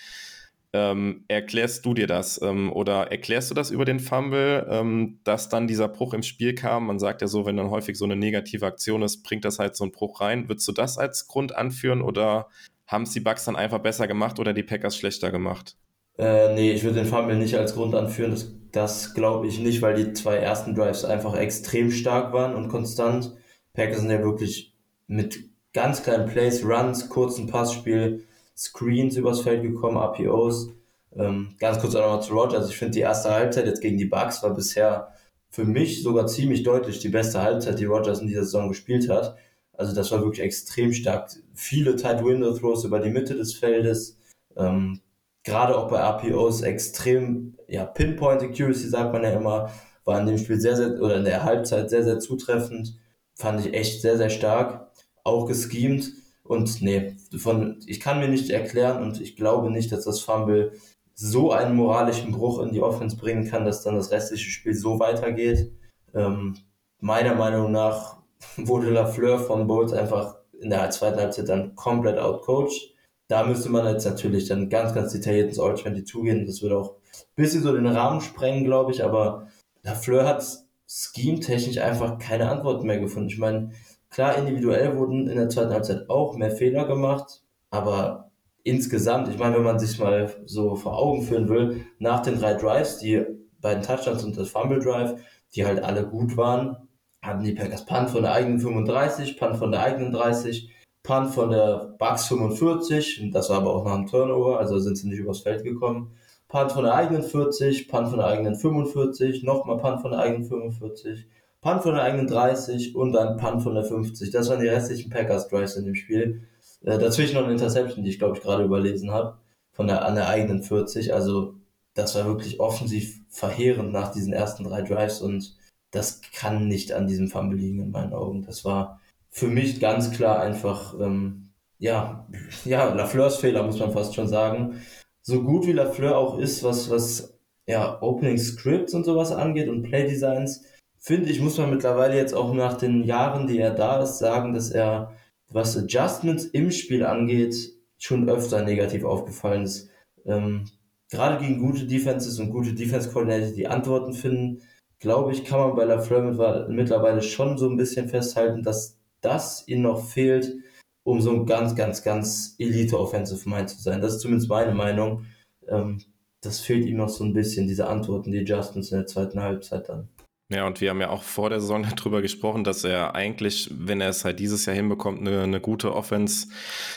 D: ähm, erklärst du dir das? Ähm, oder erklärst du das über den Fumble, ähm, dass dann dieser Bruch im Spiel kam? Man sagt ja so, wenn dann häufig so eine negative Aktion ist, bringt das halt so einen Bruch rein. Würdest du das als Grund anführen oder haben es die Bugs dann einfach besser gemacht oder die Packers schlechter gemacht?
E: Äh, nee, ich würde den Fumble nicht als Grund anführen. Das, das glaube ich nicht, weil die zwei ersten Drives einfach extrem stark waren und konstant. Packers sind ja wirklich mit ganz kleinen Plays, Runs, kurzen Passspiel, Screens übers Feld gekommen, APOs. Ähm, ganz kurz auch nochmal zu Rogers. Ich finde, die erste Halbzeit jetzt gegen die Bucks war bisher für mich sogar ziemlich deutlich die beste Halbzeit, die Rogers in dieser Saison gespielt hat. Also das war wirklich extrem stark. Viele Tight Window Throws über die Mitte des Feldes. Ähm, Gerade auch bei RPOs extrem, ja, Pinpoint Accuracy sagt man ja immer, war in dem Spiel sehr, sehr, oder in der Halbzeit sehr, sehr zutreffend. Fand ich echt sehr, sehr stark. Auch geschemt. Und nee, von, ich kann mir nicht erklären und ich glaube nicht, dass das Fumble so einen moralischen Bruch in die Offense bringen kann, dass dann das restliche Spiel so weitergeht. Ähm, meiner Meinung nach wurde Lafleur von Bowles einfach in der zweiten Halbzeit dann komplett outcoached. Da müsste man jetzt natürlich dann ganz, ganz detailliert ins All-22 gehen. Das würde auch ein bisschen so den Rahmen sprengen, glaube ich. Aber Lafleur hat scheme-technisch einfach keine Antworten mehr gefunden. Ich meine, klar, individuell wurden in der zweiten Halbzeit auch mehr Fehler gemacht. Aber insgesamt, ich meine, wenn man sich mal so vor Augen führen will, nach den drei Drives, die beiden Touchdowns und das Fumble Drive, die halt alle gut waren, hatten die Packers Punt von der eigenen 35, Punt von der eigenen 30, Punt von der Bucks 45, das war aber auch nach einem Turnover, also sind sie nicht übers Feld gekommen. Punt von der eigenen 40, Punt von der eigenen 45, nochmal Punt von der eigenen 45, Punt von der eigenen 30 und dann Punt von der 50. Das waren die restlichen Packers Drives in dem Spiel. Äh, dazwischen noch eine Interception, die ich glaube ich gerade überlesen habe, von der an der eigenen 40. Also das war wirklich offensiv verheerend nach diesen ersten drei Drives und das kann nicht an diesem Fumble liegen in meinen Augen. Das war für mich ganz klar einfach, ähm, ja, ja, Lafleurs Fehler, muss man fast schon sagen. So gut wie Lafleur auch ist, was, was, ja, Opening Scripts und sowas angeht und Play Designs, finde ich, muss man mittlerweile jetzt auch nach den Jahren, die er da ist, sagen, dass er, was Adjustments im Spiel angeht, schon öfter negativ aufgefallen ist. Ähm, gerade gegen gute Defenses und gute Defense-Coordinator, die Antworten finden, glaube ich, kann man bei Lafleur mittlerweile schon so ein bisschen festhalten, dass das ihnen noch fehlt, um so ein ganz, ganz, ganz Elite-Offensive Mind zu sein. Das ist zumindest meine Meinung. Ähm, das fehlt ihm noch so ein bisschen, diese Antworten, die Adjustments in der zweiten Halbzeit dann.
D: Ja, und wir haben ja auch vor der Saison darüber gesprochen, dass er eigentlich, wenn er es halt dieses Jahr hinbekommt, eine, eine gute Offense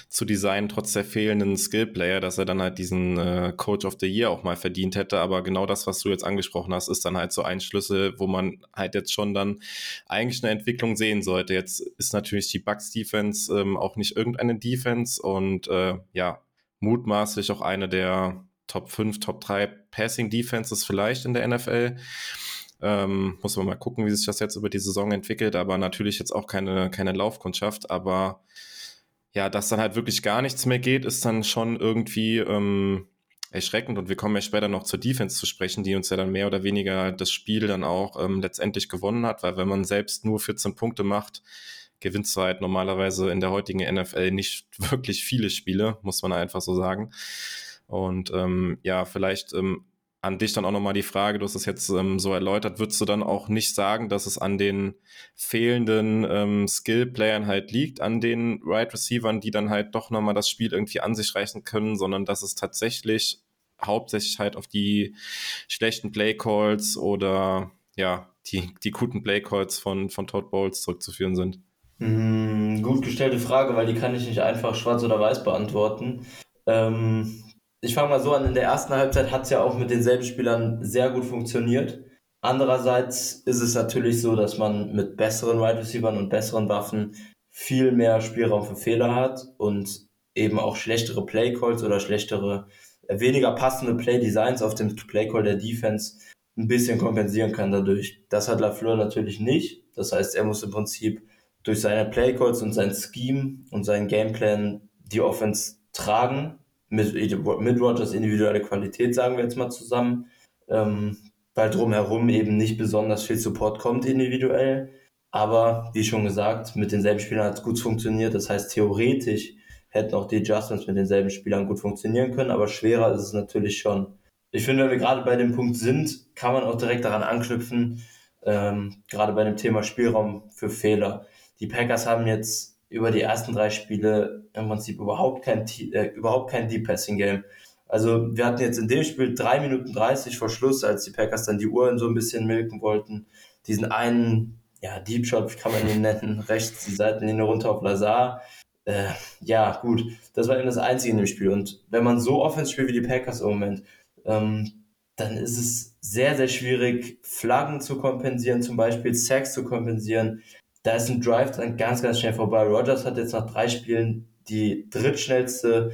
D: zu designen, trotz der fehlenden Skillplayer, dass er dann halt diesen äh, Coach of the Year auch mal verdient hätte. Aber genau das, was du jetzt angesprochen hast, ist dann halt so ein Schlüssel, wo man halt jetzt schon dann eigentlich eine Entwicklung sehen sollte. Jetzt ist natürlich die Bucks Defense ähm, auch nicht irgendeine Defense und äh, ja, mutmaßlich auch eine der Top 5, Top 3 Passing Defenses vielleicht in der NFL. Ähm, muss man mal gucken, wie sich das jetzt über die Saison entwickelt, aber natürlich jetzt auch keine, keine Laufkundschaft, aber ja, dass dann halt wirklich gar nichts mehr geht, ist dann schon irgendwie ähm, erschreckend. Und wir kommen ja später noch zur Defense zu sprechen, die uns ja dann mehr oder weniger das Spiel dann auch ähm, letztendlich gewonnen hat, weil wenn man selbst nur 14 Punkte macht, gewinnst du halt normalerweise in der heutigen NFL nicht wirklich viele Spiele, muss man einfach so sagen. Und ähm, ja, vielleicht ähm, an dich dann auch nochmal die Frage, du hast es jetzt ähm, so erläutert, würdest du dann auch nicht sagen, dass es an den fehlenden ähm, Skill-Playern halt liegt, an den Right Receivern, die dann halt doch nochmal das Spiel irgendwie an sich reißen können, sondern dass es tatsächlich hauptsächlich halt auf die schlechten Play-Calls oder ja, die, die guten Play-Calls von, von Todd Bowles zurückzuführen sind?
E: Mm, gut gestellte Frage, weil die kann ich nicht einfach schwarz oder weiß beantworten. Ähm, ich fange mal so an, in der ersten Halbzeit hat es ja auch mit denselben Spielern sehr gut funktioniert. Andererseits ist es natürlich so, dass man mit besseren Wide Receivers und besseren Waffen viel mehr Spielraum für Fehler hat und eben auch schlechtere Play Calls oder schlechtere, weniger passende Play Designs auf dem Play Call der Defense ein bisschen kompensieren kann dadurch. Das hat Lafleur natürlich nicht. Das heißt, er muss im Prinzip durch seine Play Calls und sein Scheme und seinen Gameplan die Offense tragen mit, mit Rogers individuelle Qualität, sagen wir jetzt mal zusammen, ähm, weil drumherum eben nicht besonders viel Support kommt individuell. Aber wie schon gesagt, mit denselben Spielern hat es gut funktioniert. Das heißt, theoretisch hätten auch die Adjustments mit denselben Spielern gut funktionieren können, aber schwerer ist es natürlich schon. Ich finde, wenn wir gerade bei dem Punkt sind, kann man auch direkt daran anknüpfen, ähm, gerade bei dem Thema Spielraum für Fehler. Die Packers haben jetzt über die ersten drei Spiele im Prinzip überhaupt kein, äh, überhaupt kein Deep Passing Game. Also wir hatten jetzt in dem Spiel drei Minuten 30 vor Schluss, als die Packers dann die Uhren so ein bisschen milken wollten. Diesen einen, ja, Deep Shot, wie kann man ihn nennen, rechts die Seitenlinie runter auf Lazar. Äh, ja, gut, das war eben das Einzige in dem Spiel. Und wenn man so offensiv spielt wie die Packers im Moment, ähm, dann ist es sehr, sehr schwierig, Flaggen zu kompensieren, zum Beispiel Sacks zu kompensieren da ist ein Drive dann ganz, ganz schnell vorbei. Rogers hat jetzt nach drei Spielen die drittschnellste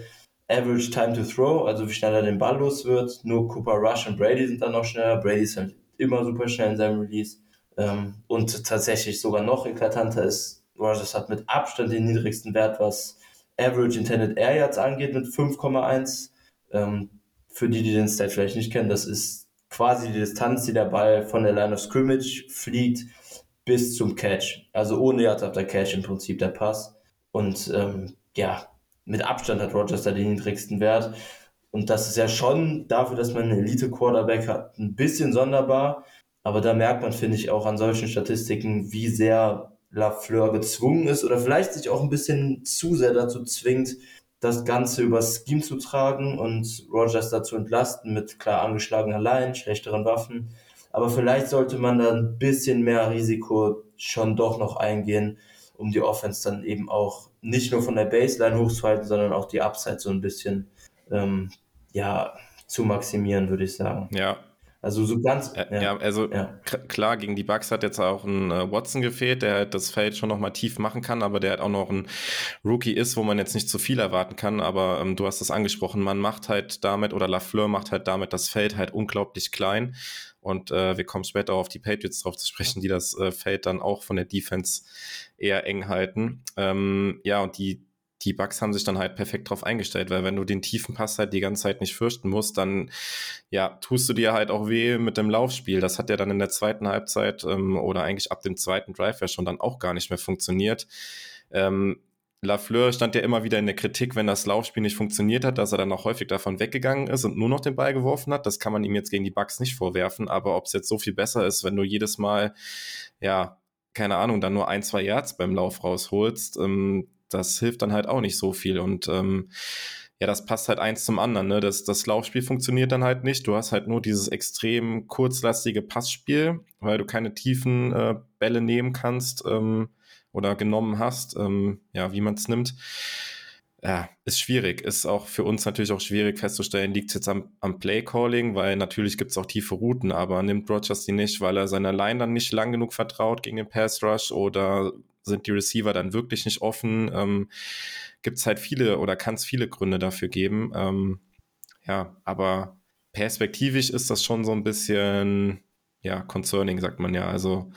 E: Average Time to Throw, also wie schnell er den Ball los wird. Nur Cooper Rush und Brady sind dann noch schneller. Brady ist halt immer super schnell in seinem Release. Ähm, und tatsächlich sogar noch eklatanter ist, Rogers hat mit Abstand den niedrigsten Wert, was Average Intended Air Yards angeht, mit 5,1. Ähm, für die, die den Stat vielleicht nicht kennen, das ist quasi die Distanz, die der Ball von der Line of Scrimmage fliegt bis zum Catch. Also ohne Yards after Catch im Prinzip der Pass. Und ähm, ja, mit Abstand hat Rogers da den niedrigsten Wert. Und das ist ja schon dafür, dass man einen Elite-Quarterback hat, ein bisschen sonderbar. Aber da merkt man, finde ich, auch an solchen Statistiken, wie sehr Lafleur gezwungen ist oder vielleicht sich auch ein bisschen zu sehr dazu zwingt, das Ganze übers Scheme zu tragen und Rogers dazu entlasten mit klar angeschlagener Line, schlechteren Waffen aber vielleicht sollte man da ein bisschen mehr Risiko schon doch noch eingehen, um die Offense dann eben auch nicht nur von der Baseline hochzuhalten, sondern auch die Upside so ein bisschen ähm, ja, zu maximieren, würde ich sagen.
D: Ja,
E: also so ganz.
D: Ja, ja also ja. klar, gegen die Bucks hat jetzt auch ein äh, Watson gefehlt, der halt das Feld schon nochmal tief machen kann, aber der halt auch noch ein Rookie ist, wo man jetzt nicht zu viel erwarten kann. Aber ähm, du hast es angesprochen, man macht halt damit, oder Lafleur macht halt damit das Feld halt unglaublich klein. Und äh, wir kommen später auch auf die Patriots drauf zu sprechen, die das äh, Feld dann auch von der Defense eher eng halten. Ähm, ja, und die die Bugs haben sich dann halt perfekt drauf eingestellt, weil wenn du den tiefen Pass halt die ganze Zeit nicht fürchten musst, dann ja, tust du dir halt auch weh mit dem Laufspiel. Das hat ja dann in der zweiten Halbzeit ähm, oder eigentlich ab dem zweiten Drive ja schon dann auch gar nicht mehr funktioniert. Ähm, Lafleur stand ja immer wieder in der Kritik, wenn das Laufspiel nicht funktioniert hat, dass er dann auch häufig davon weggegangen ist und nur noch den Ball geworfen hat. Das kann man ihm jetzt gegen die Bugs nicht vorwerfen, aber ob es jetzt so viel besser ist, wenn du jedes Mal, ja, keine Ahnung, dann nur ein, zwei Yards beim Lauf rausholst, ähm, das hilft dann halt auch nicht so viel. Und ähm, ja, das passt halt eins zum anderen. Ne? Das, das Laufspiel funktioniert dann halt nicht. Du hast halt nur dieses extrem kurzlastige Passspiel, weil du keine tiefen äh, Bälle nehmen kannst ähm, oder genommen hast, ähm, ja, wie man es nimmt. Ja, ist schwierig. Ist auch für uns natürlich auch schwierig festzustellen, liegt es jetzt am, am Play-Calling, weil natürlich gibt es auch tiefe Routen, aber nimmt Rogers die nicht, weil er seiner Line dann nicht lang genug vertraut gegen den Pass-Rush oder sind die Receiver dann wirklich nicht offen? Ähm, Gibt es halt viele oder kann es viele Gründe dafür geben. Ähm, ja, aber perspektivisch ist das schon so ein bisschen, ja, concerning, sagt man ja. Also,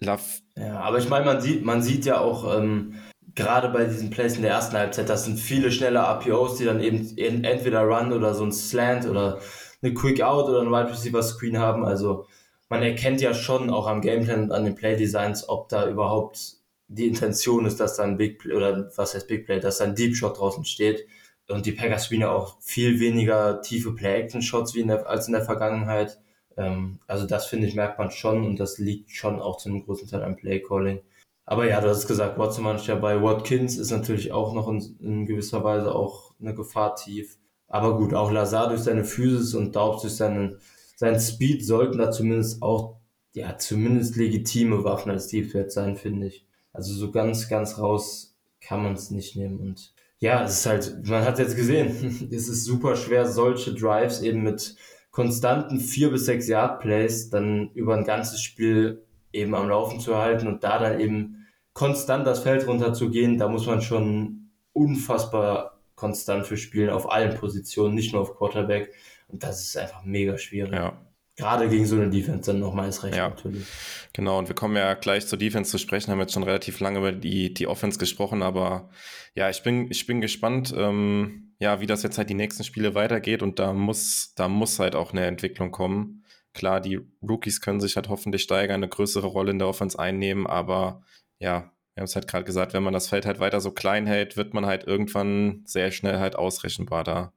E: Love. Ja, aber ich meine, man sieht, man sieht ja auch, ähm, gerade bei diesen Plays in der ersten Halbzeit, das sind viele schnelle RPOs, die dann eben entweder Run oder so ein Slant oder eine Quick Out oder ein Wide Receiver Screen haben. Also man erkennt ja schon auch am Gameplan und an den Play Designs, ob da überhaupt die Intention ist, dass da ein Big Play oder was heißt Big Play, dass da ein Deep Shot draußen steht. Und die Packers spielen ja auch viel weniger tiefe Play-Action-Shots wie in der, als in der Vergangenheit. Ähm, also das finde ich, merkt man schon und das liegt schon auch zu einem großen Teil am Play-Calling. Aber ja, du hast gesagt, Watson war nicht dabei. Watkins ist natürlich auch noch in, in gewisser Weise auch eine Gefahr tief. Aber gut, auch Lazar durch seine Physis und Daubs durch seinen, seinen Speed sollten da zumindest auch, ja, zumindest legitime Waffen als Deep Threat sein, finde ich. Also so ganz, ganz raus kann man es nicht nehmen. Und ja, es ist halt, man hat jetzt gesehen, es ist super schwer, solche Drives eben mit konstanten vier bis sechs Yard Plays dann über ein ganzes Spiel eben am Laufen zu halten und da dann eben konstant das Feld runterzugehen, da muss man schon unfassbar konstant für spielen auf allen Positionen, nicht nur auf Quarterback. Und das ist einfach mega schwierig. Ja. Gerade gegen so eine Defense dann nochmal ist recht ja. natürlich.
D: Genau, und wir kommen ja gleich zur Defense zu sprechen, haben jetzt schon relativ lange über die, die Offense gesprochen, aber ja, ich bin, ich bin gespannt, ähm, ja, wie das jetzt halt die nächsten Spiele weitergeht und da muss, da muss halt auch eine Entwicklung kommen. Klar, die Rookies können sich halt hoffentlich steigern, eine größere Rolle in der Offense einnehmen, aber ja, wir haben es halt gerade gesagt, wenn man das Feld halt weiter so klein hält, wird man halt irgendwann sehr schnell halt ausrechenbar. Da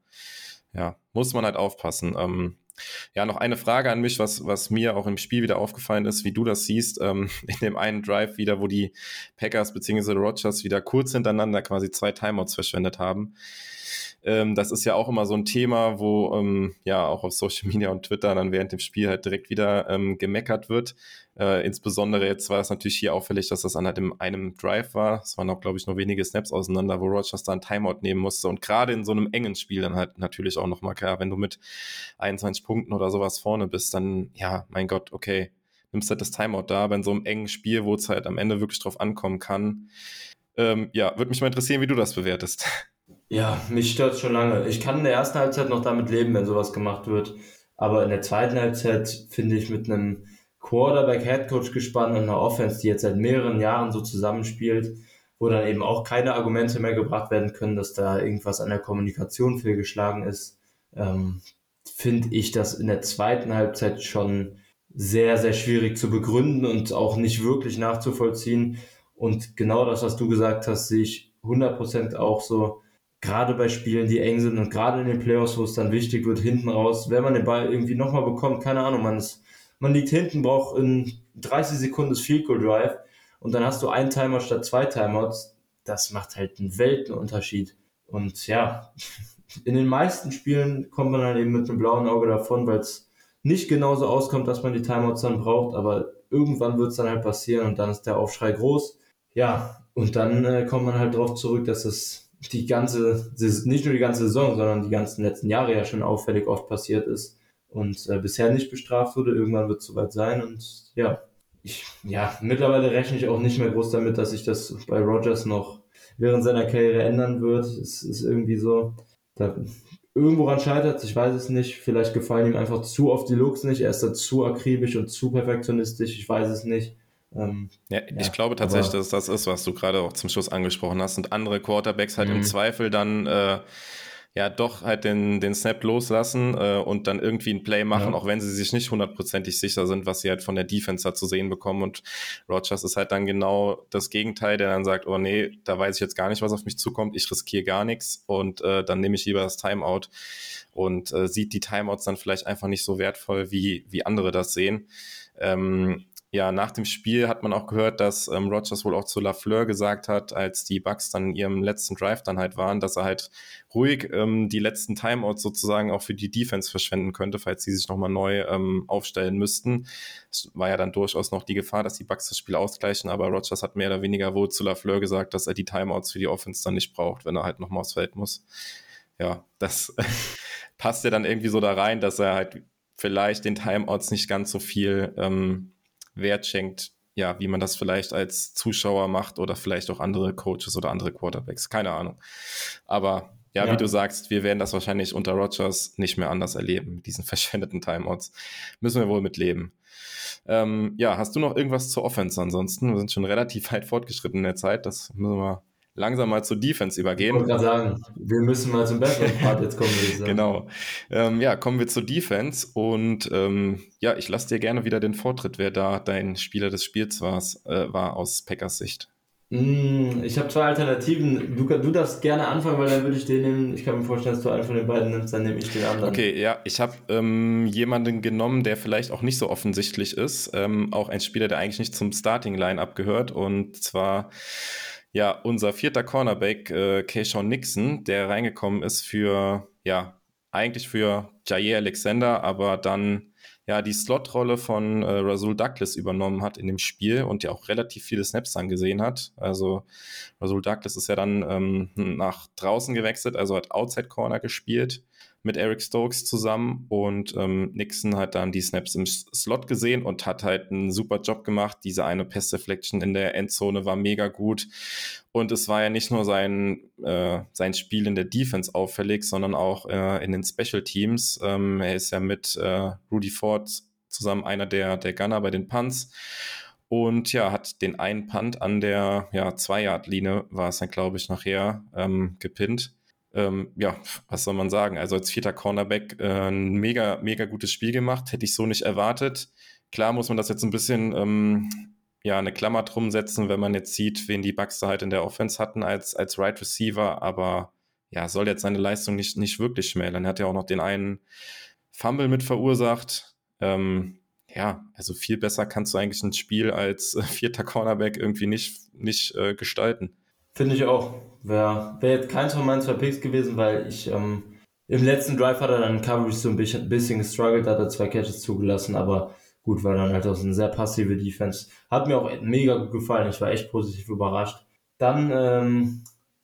D: ja, muss man halt aufpassen. Ähm, ja, noch eine Frage an mich, was, was mir auch im Spiel wieder aufgefallen ist, wie du das siehst, ähm, in dem einen Drive wieder, wo die Packers bzw. Rogers wieder kurz hintereinander quasi zwei Timeouts verschwendet haben. Ähm, das ist ja auch immer so ein Thema, wo ähm, ja auch auf Social Media und Twitter dann während dem Spiel halt direkt wieder ähm, gemeckert wird. Äh, insbesondere jetzt war es natürlich hier auffällig, dass das an in einem Drive war. Es waren auch, glaube ich, nur wenige Snaps auseinander, wo Rogers da ein Timeout nehmen musste. Und gerade in so einem engen Spiel dann halt natürlich auch nochmal klar, wenn du mit 21 Punkten oder sowas vorne bist, dann, ja, mein Gott, okay, nimmst halt das Timeout da, bei so einem engen Spiel, wo es halt am Ende wirklich drauf ankommen kann. Ähm, ja, würde mich mal interessieren, wie du das bewertest.
E: Ja, mich stört schon lange. Ich kann in der ersten Halbzeit noch damit leben, wenn sowas gemacht wird. Aber in der zweiten Halbzeit finde ich mit einem Quarterback-Headcoach gespannt und einer Offense, die jetzt seit mehreren Jahren so zusammenspielt, wo dann eben auch keine Argumente mehr gebracht werden können, dass da irgendwas an der Kommunikation fehlgeschlagen ist, ähm, finde ich das in der zweiten Halbzeit schon sehr, sehr schwierig zu begründen und auch nicht wirklich nachzuvollziehen. Und genau das, was du gesagt hast, sehe ich 100% auch so gerade bei Spielen, die eng sind und gerade in den Playoffs, wo es dann wichtig wird, hinten raus, wenn man den Ball irgendwie nochmal bekommt, keine Ahnung, man, ist, man liegt hinten, braucht in 30 Sekunden das Field Goal Drive und dann hast du einen Timer statt zwei Timeouts, das macht halt einen Weltenunterschied. Und ja, in den meisten Spielen kommt man dann eben mit einem blauen Auge davon, weil es nicht genauso auskommt, dass man die Timeouts dann braucht, aber irgendwann wird es dann halt passieren und dann ist der Aufschrei groß. Ja, und dann äh, kommt man halt darauf zurück, dass es die ganze, nicht nur die ganze Saison, sondern die ganzen letzten Jahre ja schon auffällig oft passiert ist und äh, bisher nicht bestraft wurde. Irgendwann wird es soweit sein und ja, ich, ja, mittlerweile rechne ich auch nicht mehr groß damit, dass sich das bei Rogers noch während seiner Karriere ändern wird. Es ist irgendwie so, da, irgendwo ran scheitert, ich weiß es nicht. Vielleicht gefallen ihm einfach zu oft die Looks nicht. Er ist da zu akribisch und zu perfektionistisch, ich weiß es nicht.
D: Ähm, ja, ja, ich glaube tatsächlich, dass das ist, was du gerade auch zum Schluss angesprochen hast. Und andere Quarterbacks halt mhm. im Zweifel dann äh, ja doch halt den, den Snap loslassen äh, und dann irgendwie ein Play machen, ja. auch wenn sie sich nicht hundertprozentig sicher sind, was sie halt von der Defense da zu sehen bekommen. Und Rogers ist halt dann genau das Gegenteil, der dann sagt, oh nee, da weiß ich jetzt gar nicht, was auf mich zukommt, ich riskiere gar nichts und äh, dann nehme ich lieber das Timeout und äh, sieht die Timeouts dann vielleicht einfach nicht so wertvoll, wie, wie andere das sehen. Ähm, ja, nach dem Spiel hat man auch gehört, dass ähm, Rogers wohl auch zu Lafleur gesagt hat, als die Bucks dann in ihrem letzten Drive dann halt waren, dass er halt ruhig ähm, die letzten Timeouts sozusagen auch für die Defense verschwenden könnte, falls sie sich nochmal neu ähm, aufstellen müssten. Es war ja dann durchaus noch die Gefahr, dass die Bucks das Spiel ausgleichen, aber Rogers hat mehr oder weniger wohl zu Lafleur gesagt, dass er die Timeouts für die Offense dann nicht braucht, wenn er halt nochmal aufs Feld muss. Ja, das passt ja dann irgendwie so da rein, dass er halt vielleicht den Timeouts nicht ganz so viel ähm, Wert schenkt, ja, wie man das vielleicht als Zuschauer macht oder vielleicht auch andere Coaches oder andere Quarterbacks. Keine Ahnung. Aber ja, ja, wie du sagst, wir werden das wahrscheinlich unter Rogers nicht mehr anders erleben, diesen verschwendeten Timeouts. Müssen wir wohl mitleben. Ähm, ja, hast du noch irgendwas zur Offense ansonsten? Wir sind schon relativ weit fortgeschritten in der Zeit, das müssen wir langsam mal zur Defense übergehen.
E: Ich wollte gerade sagen, wir müssen mal zum besseren Part jetzt kommen, würde ich sagen.
D: Genau. Ähm, ja, kommen wir zur Defense und ähm, ja, ich lasse dir gerne wieder den Vortritt, wer da dein Spieler des Spiels äh, war aus Packers Sicht.
E: Mm, ich habe zwei Alternativen. Du, du darfst gerne anfangen, weil dann würde ich den nehmen. Ich kann mir vorstellen, dass du einen von den beiden nimmst, dann nehme ich den anderen.
D: Okay, ja, ich habe ähm, jemanden genommen, der vielleicht auch nicht so offensichtlich ist. Ähm, auch ein Spieler, der eigentlich nicht zum Starting-Line-Up gehört. Und zwar ja, unser vierter Cornerback, äh, Keyshawn Nixon, der reingekommen ist für, ja, eigentlich für Jair Alexander, aber dann ja die Slotrolle von äh, Rasul Douglas übernommen hat in dem Spiel und ja auch relativ viele Snaps angesehen hat. Also Rasul Douglas ist ja dann ähm, nach draußen gewechselt, also hat Outside Corner gespielt mit Eric Stokes zusammen und ähm, Nixon hat dann die Snaps im Slot gesehen und hat halt einen super Job gemacht. Diese eine Pass Deflection in der Endzone war mega gut und es war ja nicht nur sein, äh, sein Spiel in der Defense auffällig, sondern auch äh, in den Special Teams. Ähm, er ist ja mit äh, Rudy Ford zusammen einer der, der Gunner bei den Punts und ja, hat den einen Punt an der ja, Zwei-Yard-Linie, war es dann, glaube ich, nachher ähm, gepinnt ähm, ja, was soll man sagen? Also als vierter Cornerback äh, ein mega, mega gutes Spiel gemacht, hätte ich so nicht erwartet. Klar muss man das jetzt ein bisschen, ähm, ja, eine Klammer drum setzen, wenn man jetzt sieht, wen die Bucks da halt in der Offense hatten als, als Right Receiver, aber ja, soll jetzt seine Leistung nicht, nicht wirklich schmälern. Er hat ja auch noch den einen Fumble mit verursacht. Ähm, ja, also viel besser kannst du eigentlich ein Spiel als äh, vierter Cornerback irgendwie nicht, nicht äh, gestalten.
E: Finde ich auch. Wäre wär jetzt keins von meinen zwei Picks gewesen, weil ich ähm, im letzten Drive hat er dann Coverage so ein bisschen, bisschen gestruggelt, hat er zwei Catches zugelassen, aber gut, war dann halt auch so eine sehr passive Defense. Hat mir auch mega gut gefallen. Ich war echt positiv überrascht. Dann ähm,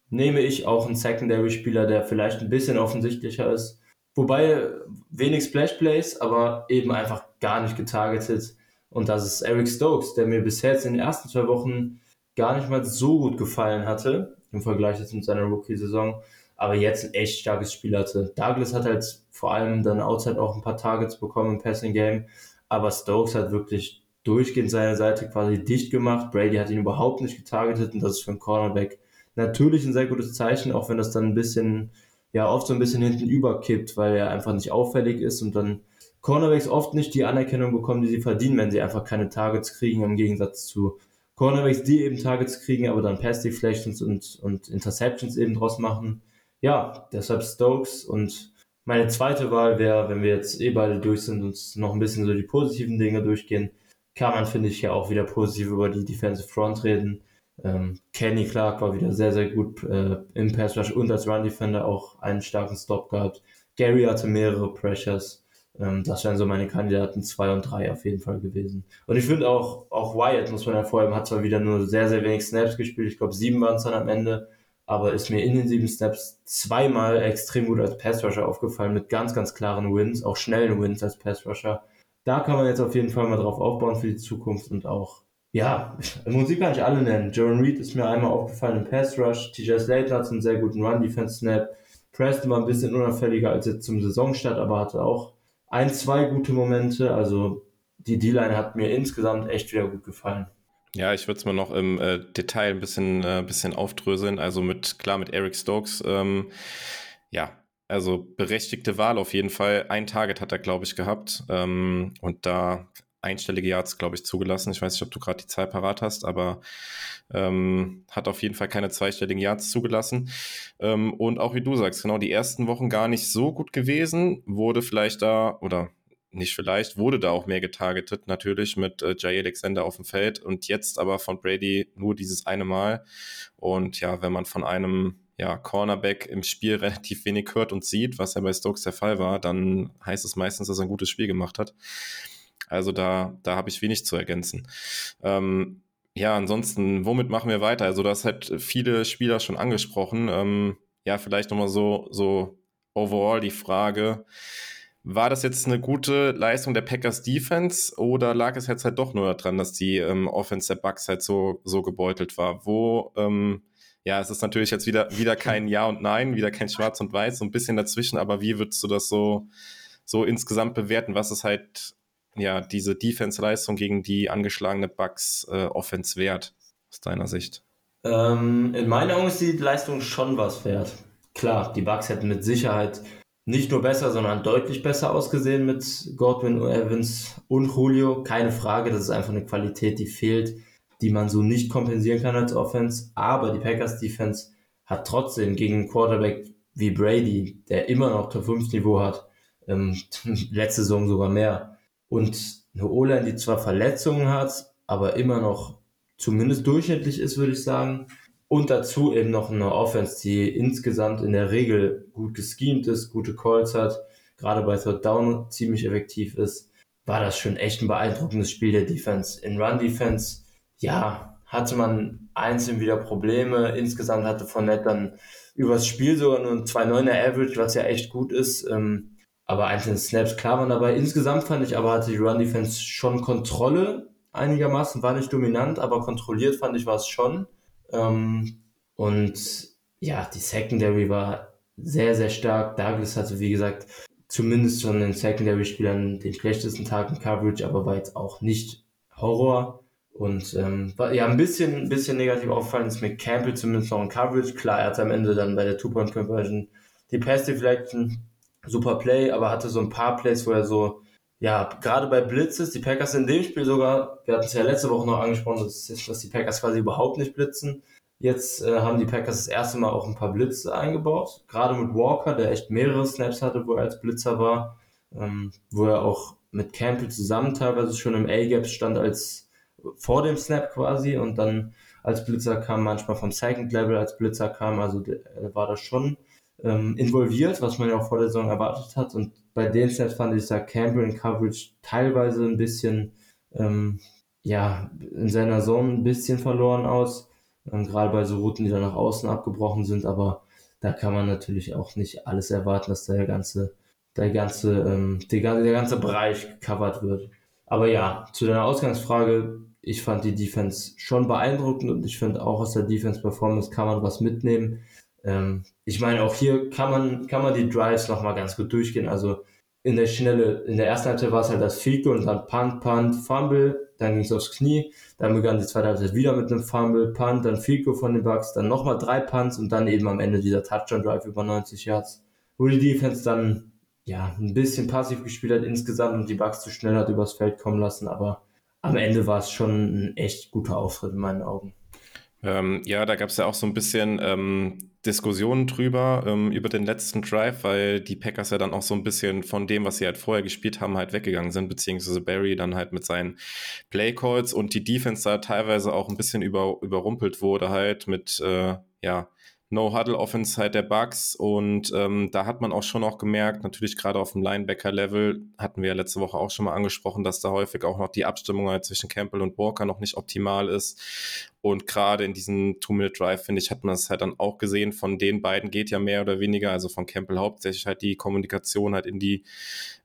E: nehme ich auch einen Secondary-Spieler, der vielleicht ein bisschen offensichtlicher ist. Wobei wenig Splash Plays, aber eben einfach gar nicht getargetet. Und das ist Eric Stokes, der mir bisher jetzt in den ersten zwei Wochen gar nicht mal so gut gefallen hatte, im Vergleich jetzt mit seiner Rookie-Saison, aber jetzt ein echt starkes Spiel hatte. Douglas hat halt vor allem dann outside auch ein paar Targets bekommen im Passing Game, aber Stokes hat wirklich durchgehend seine Seite quasi dicht gemacht. Brady hat ihn überhaupt nicht getargetet und das ist für einen Cornerback natürlich ein sehr gutes Zeichen, auch wenn das dann ein bisschen, ja, oft so ein bisschen hinten überkippt, weil er einfach nicht auffällig ist und dann Cornerbacks oft nicht die Anerkennung bekommen, die sie verdienen, wenn sie einfach keine Targets kriegen, im Gegensatz zu Cornerbacks, die eben Targets kriegen, aber dann Pass Deflections und, und Interceptions eben draus machen. Ja, deshalb Stokes und meine zweite Wahl wäre, wenn wir jetzt eh beide durch sind und noch ein bisschen so die positiven Dinge durchgehen, kann man, finde ich, ja auch wieder positiv über die Defensive Front reden. Ähm, Kenny Clark war wieder sehr, sehr gut äh, im Pass Rush und als Run Defender auch einen starken Stop gehabt. Gary hatte mehrere Pressures. Ähm, das wären so meine Kandidaten 2 und 3 auf jeden Fall gewesen. Und ich finde auch, auch Wyatt, muss man hervorheben, hat zwar wieder nur sehr, sehr wenig Snaps gespielt. Ich glaube, sieben waren es dann am Ende. Aber ist mir in den sieben Snaps zweimal extrem gut als Passrusher aufgefallen, mit ganz, ganz klaren Wins, auch schnellen Wins als Passrusher. Da kann man jetzt auf jeden Fall mal drauf aufbauen für die Zukunft und auch, ja, Musik kann ich alle nennen. Jaron Reed ist mir einmal aufgefallen im Pass Rush. TJ Slater hat einen sehr guten Run-Defense-Snap. Preston war ein bisschen unauffälliger als jetzt zum Saisonstart, aber hatte auch ein, zwei gute Momente. Also die D-Line hat mir insgesamt echt wieder gut gefallen.
D: Ja, ich würde es mal noch im äh, Detail ein bisschen, äh, bisschen aufdröseln. Also mit, klar, mit Eric Stokes, ähm, ja, also berechtigte Wahl auf jeden Fall. Ein Target hat er, glaube ich, gehabt. Ähm, und da einstellige Yards, glaube ich, zugelassen. Ich weiß nicht, ob du gerade die Zahl parat hast, aber ähm, hat auf jeden Fall keine zweistelligen Yards zugelassen. Ähm, und auch wie du sagst, genau die ersten Wochen gar nicht so gut gewesen. Wurde vielleicht da, oder nicht vielleicht, wurde da auch mehr getargetet, natürlich mit äh, Jay Alexander auf dem Feld und jetzt aber von Brady nur dieses eine Mal. Und ja, wenn man von einem ja, Cornerback im Spiel relativ wenig hört und sieht, was ja bei Stokes der Fall war, dann heißt es meistens, dass er ein gutes Spiel gemacht hat. Also da, da habe ich wenig zu ergänzen. Ähm, ja, ansonsten, womit machen wir weiter? Also, das hat viele Spieler schon angesprochen. Ähm, ja, vielleicht nochmal so, so overall die Frage. War das jetzt eine gute Leistung der Packers Defense oder lag es jetzt halt doch nur daran, dass die ähm, Offense der Bucks halt so, so gebeutelt war? Wo, ähm, ja, es ist natürlich jetzt wieder, wieder kein Ja und Nein, wieder kein Schwarz und Weiß, so ein bisschen dazwischen, aber wie würdest du das so, so insgesamt bewerten? Was ist halt ja, diese Defense-Leistung gegen die angeschlagene Bucks äh, Offense wert, aus deiner Sicht?
E: Ähm, in meinen Augen ist die Leistung schon was wert. Klar, die Bucks hätten mit Sicherheit nicht nur besser, sondern deutlich besser ausgesehen mit Godwin, Evans und Julio. Keine Frage, das ist einfach eine Qualität, die fehlt, die man so nicht kompensieren kann als Offense. Aber die Packers Defense hat trotzdem gegen einen Quarterback wie Brady, der immer noch Top 5 Niveau hat, ähm, letzte Saison sogar mehr, und eine O-Line, die zwar Verletzungen hat, aber immer noch zumindest durchschnittlich ist, würde ich sagen. Und dazu eben noch eine Offense, die insgesamt in der Regel gut geschemt ist, gute Calls hat, gerade bei Third Down ziemlich effektiv ist, war das schon echt ein beeindruckendes Spiel der Defense. In Run Defense, ja, hatte man einzeln wieder Probleme. Insgesamt hatte Fournette dann übers Spiel sogar nur ein 2,9er Average, was ja echt gut ist. Ähm, aber einzelne Snaps klar waren dabei. Insgesamt fand ich aber hatte die Run Defense schon Kontrolle einigermaßen, war nicht dominant, aber kontrolliert fand ich war es schon. Ähm, und ja, die Secondary war sehr, sehr stark. Douglas hatte, wie gesagt, zumindest von den Secondary-Spielern den schlechtesten Tag in Coverage, aber war jetzt auch nicht Horror. Und ähm, war, ja, ein bisschen, ein bisschen negativ auffallen ist mit Campbell zumindest noch in Coverage. Klar, er hatte am Ende dann bei der Two-Point-Conversion die Pass Deflection, super Play, aber hatte so ein paar Plays, wo er so ja, gerade bei Blitzes, die Packers in dem Spiel sogar, wir hatten es ja letzte Woche noch angesprochen, dass, dass die Packers quasi überhaupt nicht blitzen. Jetzt äh, haben die Packers das erste Mal auch ein paar Blitze eingebaut, gerade mit Walker, der echt mehrere Snaps hatte, wo er als Blitzer war, ähm, wo er auch mit Campbell zusammen teilweise schon im A-Gap stand als vor dem Snap quasi und dann als Blitzer kam, manchmal vom Second Level als Blitzer kam, also war das schon ähm, involviert, was man ja auch vor der Saison erwartet hat und bei den Snaps fand ich, Campbell in Coverage teilweise ein bisschen, ähm, ja, in seiner Zone ein bisschen verloren aus. Ähm, gerade bei so Routen, die dann nach außen abgebrochen sind, aber da kann man natürlich auch nicht alles erwarten, dass der ganze, der ganze, ähm, der, der ganze Bereich gecovert wird. Aber ja, zu deiner Ausgangsfrage, ich fand die Defense schon beeindruckend und ich finde auch aus der Defense Performance kann man was mitnehmen. Ähm, ich meine, auch hier kann man, kann man die Drives nochmal ganz gut durchgehen. Also in der Schnelle, in der ersten Halbzeit war es halt das Fico und dann Punt, Punt, Fumble, dann ging es aufs Knie, dann begann die zweite Halbzeit wieder mit einem Fumble, Punt, dann Fico von den Bucks, dann nochmal drei Punts und dann eben am Ende dieser Touchdown-Drive über 90 Yards, wo die Defense dann ja ein bisschen passiv gespielt hat insgesamt und die Bucks zu schnell hat übers Feld kommen lassen, aber am Ende war es schon ein echt guter Auftritt in meinen Augen.
D: Ähm, ja, da gab es ja auch so ein bisschen ähm, Diskussionen drüber, ähm, über den letzten Drive, weil die Packers ja dann auch so ein bisschen von dem, was sie halt vorher gespielt haben, halt weggegangen sind, beziehungsweise Barry dann halt mit seinen Playcalls und die Defense da teilweise auch ein bisschen über, überrumpelt wurde halt mit, äh, ja, No-Huddle-Offense halt der Bugs und ähm, da hat man auch schon auch gemerkt, natürlich gerade auf dem Linebacker-Level, hatten wir ja letzte Woche auch schon mal angesprochen, dass da häufig auch noch die Abstimmung halt zwischen Campbell und Walker noch nicht optimal ist. Und gerade in diesem Two-Minute-Drive, finde ich, hat man es halt dann auch gesehen, von den beiden geht ja mehr oder weniger, also von Campbell hauptsächlich halt die Kommunikation halt in die,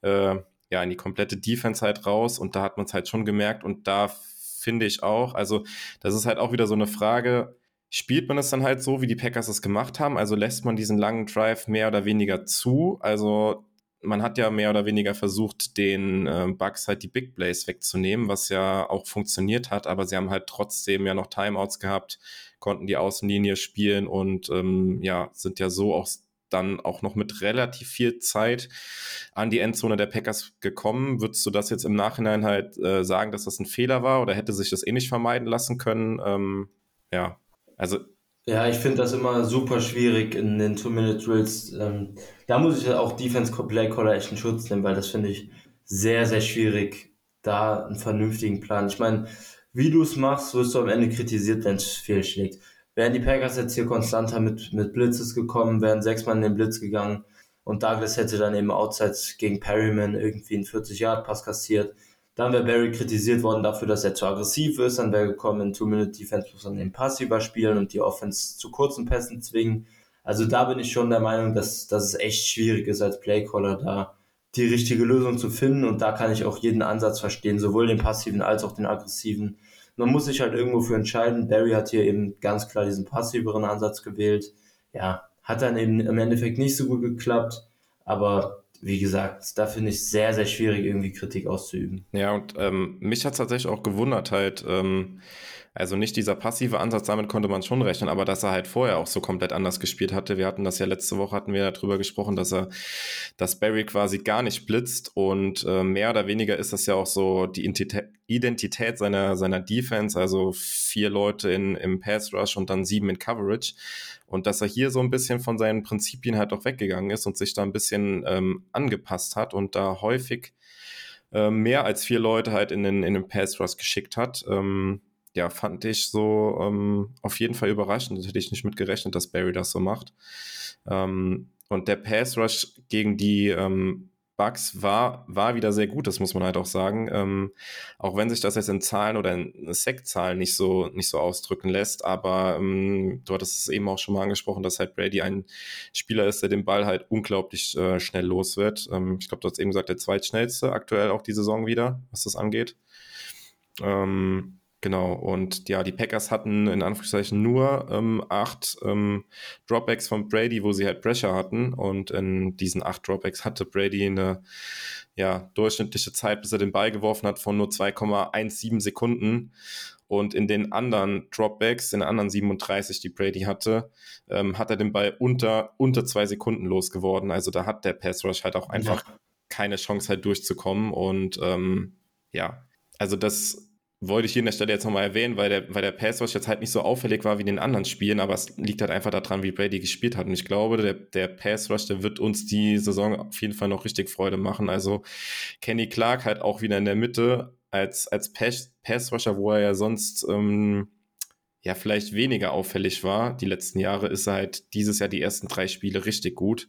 D: äh, ja, in die komplette Defense halt raus. Und da hat man es halt schon gemerkt. Und da finde ich auch, also das ist halt auch wieder so eine Frage, spielt man es dann halt so, wie die Packers es gemacht haben? Also lässt man diesen langen Drive mehr oder weniger zu? Also man hat ja mehr oder weniger versucht, den äh, Bugs halt die Big Plays wegzunehmen, was ja auch funktioniert hat, aber sie haben halt trotzdem ja noch Timeouts gehabt, konnten die Außenlinie spielen und ähm, ja, sind ja so auch dann auch noch mit relativ viel Zeit an die Endzone der Packers gekommen. Würdest du das jetzt im Nachhinein halt äh, sagen, dass das ein Fehler war oder hätte sich das eh nicht vermeiden lassen können? Ähm, ja, also.
E: Ja, ich finde das immer super schwierig in den Two-Minute-Drills. Ähm, da muss ich auch Defense-Play-Caller echt einen Schutz nehmen, weil das finde ich sehr, sehr schwierig, da einen vernünftigen Plan. Ich meine, wie du es machst, wirst du am Ende kritisiert, wenn es fehlschlägt. Wären die Packers jetzt hier konstanter mit, mit Blitzes gekommen, wären sechsmal in den Blitz gegangen und Douglas hätte dann eben Outside gegen Perryman irgendwie einen 40-Yard-Pass kassiert, dann wäre Barry kritisiert worden dafür, dass er zu aggressiv ist. Dann wäre gekommen, in Two-Minute-Defense muss man den passiver spielen und die Offense zu kurzen Pässen zwingen. Also da bin ich schon der Meinung, dass, dass es echt schwierig ist, als Playcaller da die richtige Lösung zu finden. Und da kann ich auch jeden Ansatz verstehen, sowohl den passiven als auch den aggressiven. Man muss sich halt irgendwo für entscheiden. Barry hat hier eben ganz klar diesen passiveren Ansatz gewählt. Ja, hat dann eben im Endeffekt nicht so gut geklappt. Aber wie gesagt, da finde ich sehr, sehr schwierig, irgendwie Kritik auszuüben.
D: Ja, und ähm, mich hat es tatsächlich auch gewundert, halt, ähm, also nicht dieser passive Ansatz, damit konnte man schon rechnen, aber dass er halt vorher auch so komplett anders gespielt hatte. Wir hatten das ja letzte Woche, hatten wir darüber gesprochen, dass er, dass Barry quasi gar nicht blitzt und äh, mehr oder weniger ist das ja auch so die Identität seiner, seiner Defense, also vier Leute in, im Pass Rush und dann sieben in Coverage. Und dass er hier so ein bisschen von seinen Prinzipien halt auch weggegangen ist und sich da ein bisschen ähm, angepasst hat und da häufig äh, mehr als vier Leute halt in den, in den Pass Rush geschickt hat. Ähm, ja, fand ich so ähm, auf jeden Fall überraschend. Das hätte ich nicht mit gerechnet, dass Barry das so macht. Ähm, und der Pass Rush gegen die Bugs war, war wieder sehr gut, das muss man halt auch sagen. Ähm, auch wenn sich das jetzt in Zahlen oder in Sack-Zahlen nicht so, nicht so ausdrücken lässt, aber ähm, du hattest es eben auch schon mal angesprochen, dass halt Brady ein Spieler ist, der den Ball halt unglaublich äh, schnell los wird. Ähm, ich glaube, du hast eben gesagt, der zweitschnellste aktuell auch die Saison wieder, was das angeht. Ähm, Genau, und ja, die Packers hatten in Anführungszeichen nur ähm, acht ähm, Dropbacks von Brady, wo sie halt Pressure hatten. Und in diesen acht Dropbacks hatte Brady eine ja, durchschnittliche Zeit, bis er den Ball geworfen hat, von nur 2,17 Sekunden. Und in den anderen Dropbacks, in den anderen 37, die Brady hatte, ähm, hat er den Ball unter, unter zwei Sekunden losgeworden. Also da hat der Pass Rush halt auch einfach ja. keine Chance halt durchzukommen. Und ähm, ja, also das wollte ich hier an der Stelle jetzt nochmal erwähnen, weil der, weil der Pass Rush jetzt halt nicht so auffällig war wie in den anderen Spielen, aber es liegt halt einfach daran, wie Brady gespielt hat. Und ich glaube, der, der Pass Rush, der wird uns die Saison auf jeden Fall noch richtig Freude machen. Also Kenny Clark halt auch wieder in der Mitte als, als Pass, Pass Rusher, wo er ja sonst ähm, ja vielleicht weniger auffällig war. Die letzten Jahre ist er halt dieses Jahr die ersten drei Spiele richtig gut,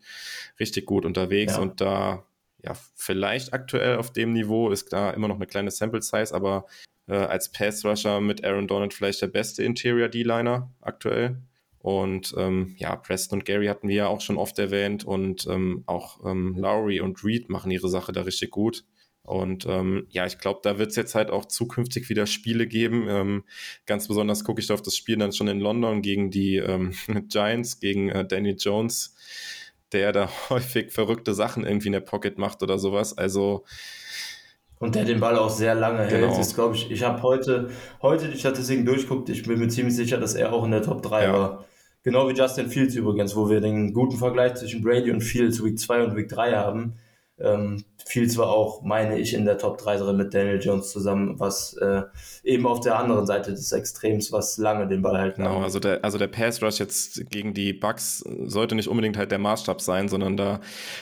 D: richtig gut unterwegs ja. und da ja, vielleicht aktuell auf dem Niveau ist da immer noch eine kleine Sample Size, aber äh, als Pass-Rusher mit Aaron Donald vielleicht der beste Interior-D-Liner aktuell. Und ähm, ja, Preston und Gary hatten wir ja auch schon oft erwähnt und ähm, auch ähm, Lowry und Reed machen ihre Sache da richtig gut. Und ähm, ja, ich glaube, da wird es jetzt halt auch zukünftig wieder Spiele geben. Ähm, ganz besonders gucke ich auf das Spiel dann schon in London gegen die ähm, Giants, gegen äh, Danny Jones, der da häufig verrückte Sachen irgendwie in der Pocket macht oder sowas. Also
E: und der den Ball auch sehr lange hält. Genau. ist, glaube ich, ich habe heute, heute die Statistiken durchguckt. Ich bin mir ziemlich sicher, dass er auch in der Top 3 ja. war. Genau wie Justin Fields übrigens, wo wir den guten Vergleich zwischen Brady und Fields Week 2 und Week 3 haben. Ähm, Fields war auch, meine ich, in der Top 3 drin mit Daniel Jones zusammen, was äh, eben auf der anderen Seite des Extrems, was lange den Ball halten
D: Genau, also der, also der Pass Rush jetzt gegen die Bucks sollte nicht unbedingt halt der Maßstab sein, sondern da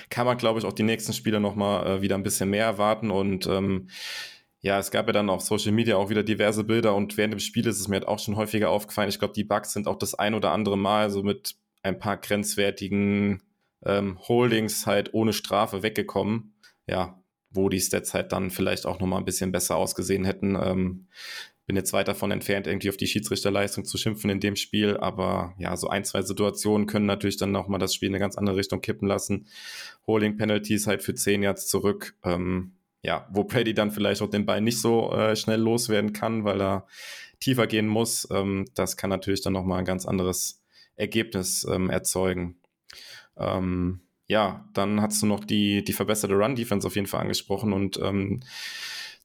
D: kann man, glaube ich, auch die nächsten Spiele nochmal äh, wieder ein bisschen mehr erwarten und ähm, ja, es gab ja dann auf Social Media auch wieder diverse Bilder und während dem Spiel ist es mir halt auch schon häufiger aufgefallen. Ich glaube, die Bugs sind auch das ein oder andere Mal so mit ein paar grenzwertigen ähm, Holdings halt ohne Strafe weggekommen. Ja, wo die Stats halt dann vielleicht auch nochmal ein bisschen besser ausgesehen hätten. Ähm, bin jetzt weit davon entfernt, irgendwie auf die Schiedsrichterleistung zu schimpfen in dem Spiel, aber ja, so ein, zwei Situationen können natürlich dann nochmal das Spiel in eine ganz andere Richtung kippen lassen. Holding Penalties halt für zehn Yards zurück. Ähm, ja, wo Brady dann vielleicht auch den Ball nicht so äh, schnell loswerden kann, weil er tiefer gehen muss. Ähm, das kann natürlich dann nochmal ein ganz anderes Ergebnis ähm, erzeugen. Ähm, ja, dann hast du noch die, die verbesserte Run-Defense auf jeden Fall angesprochen und ähm,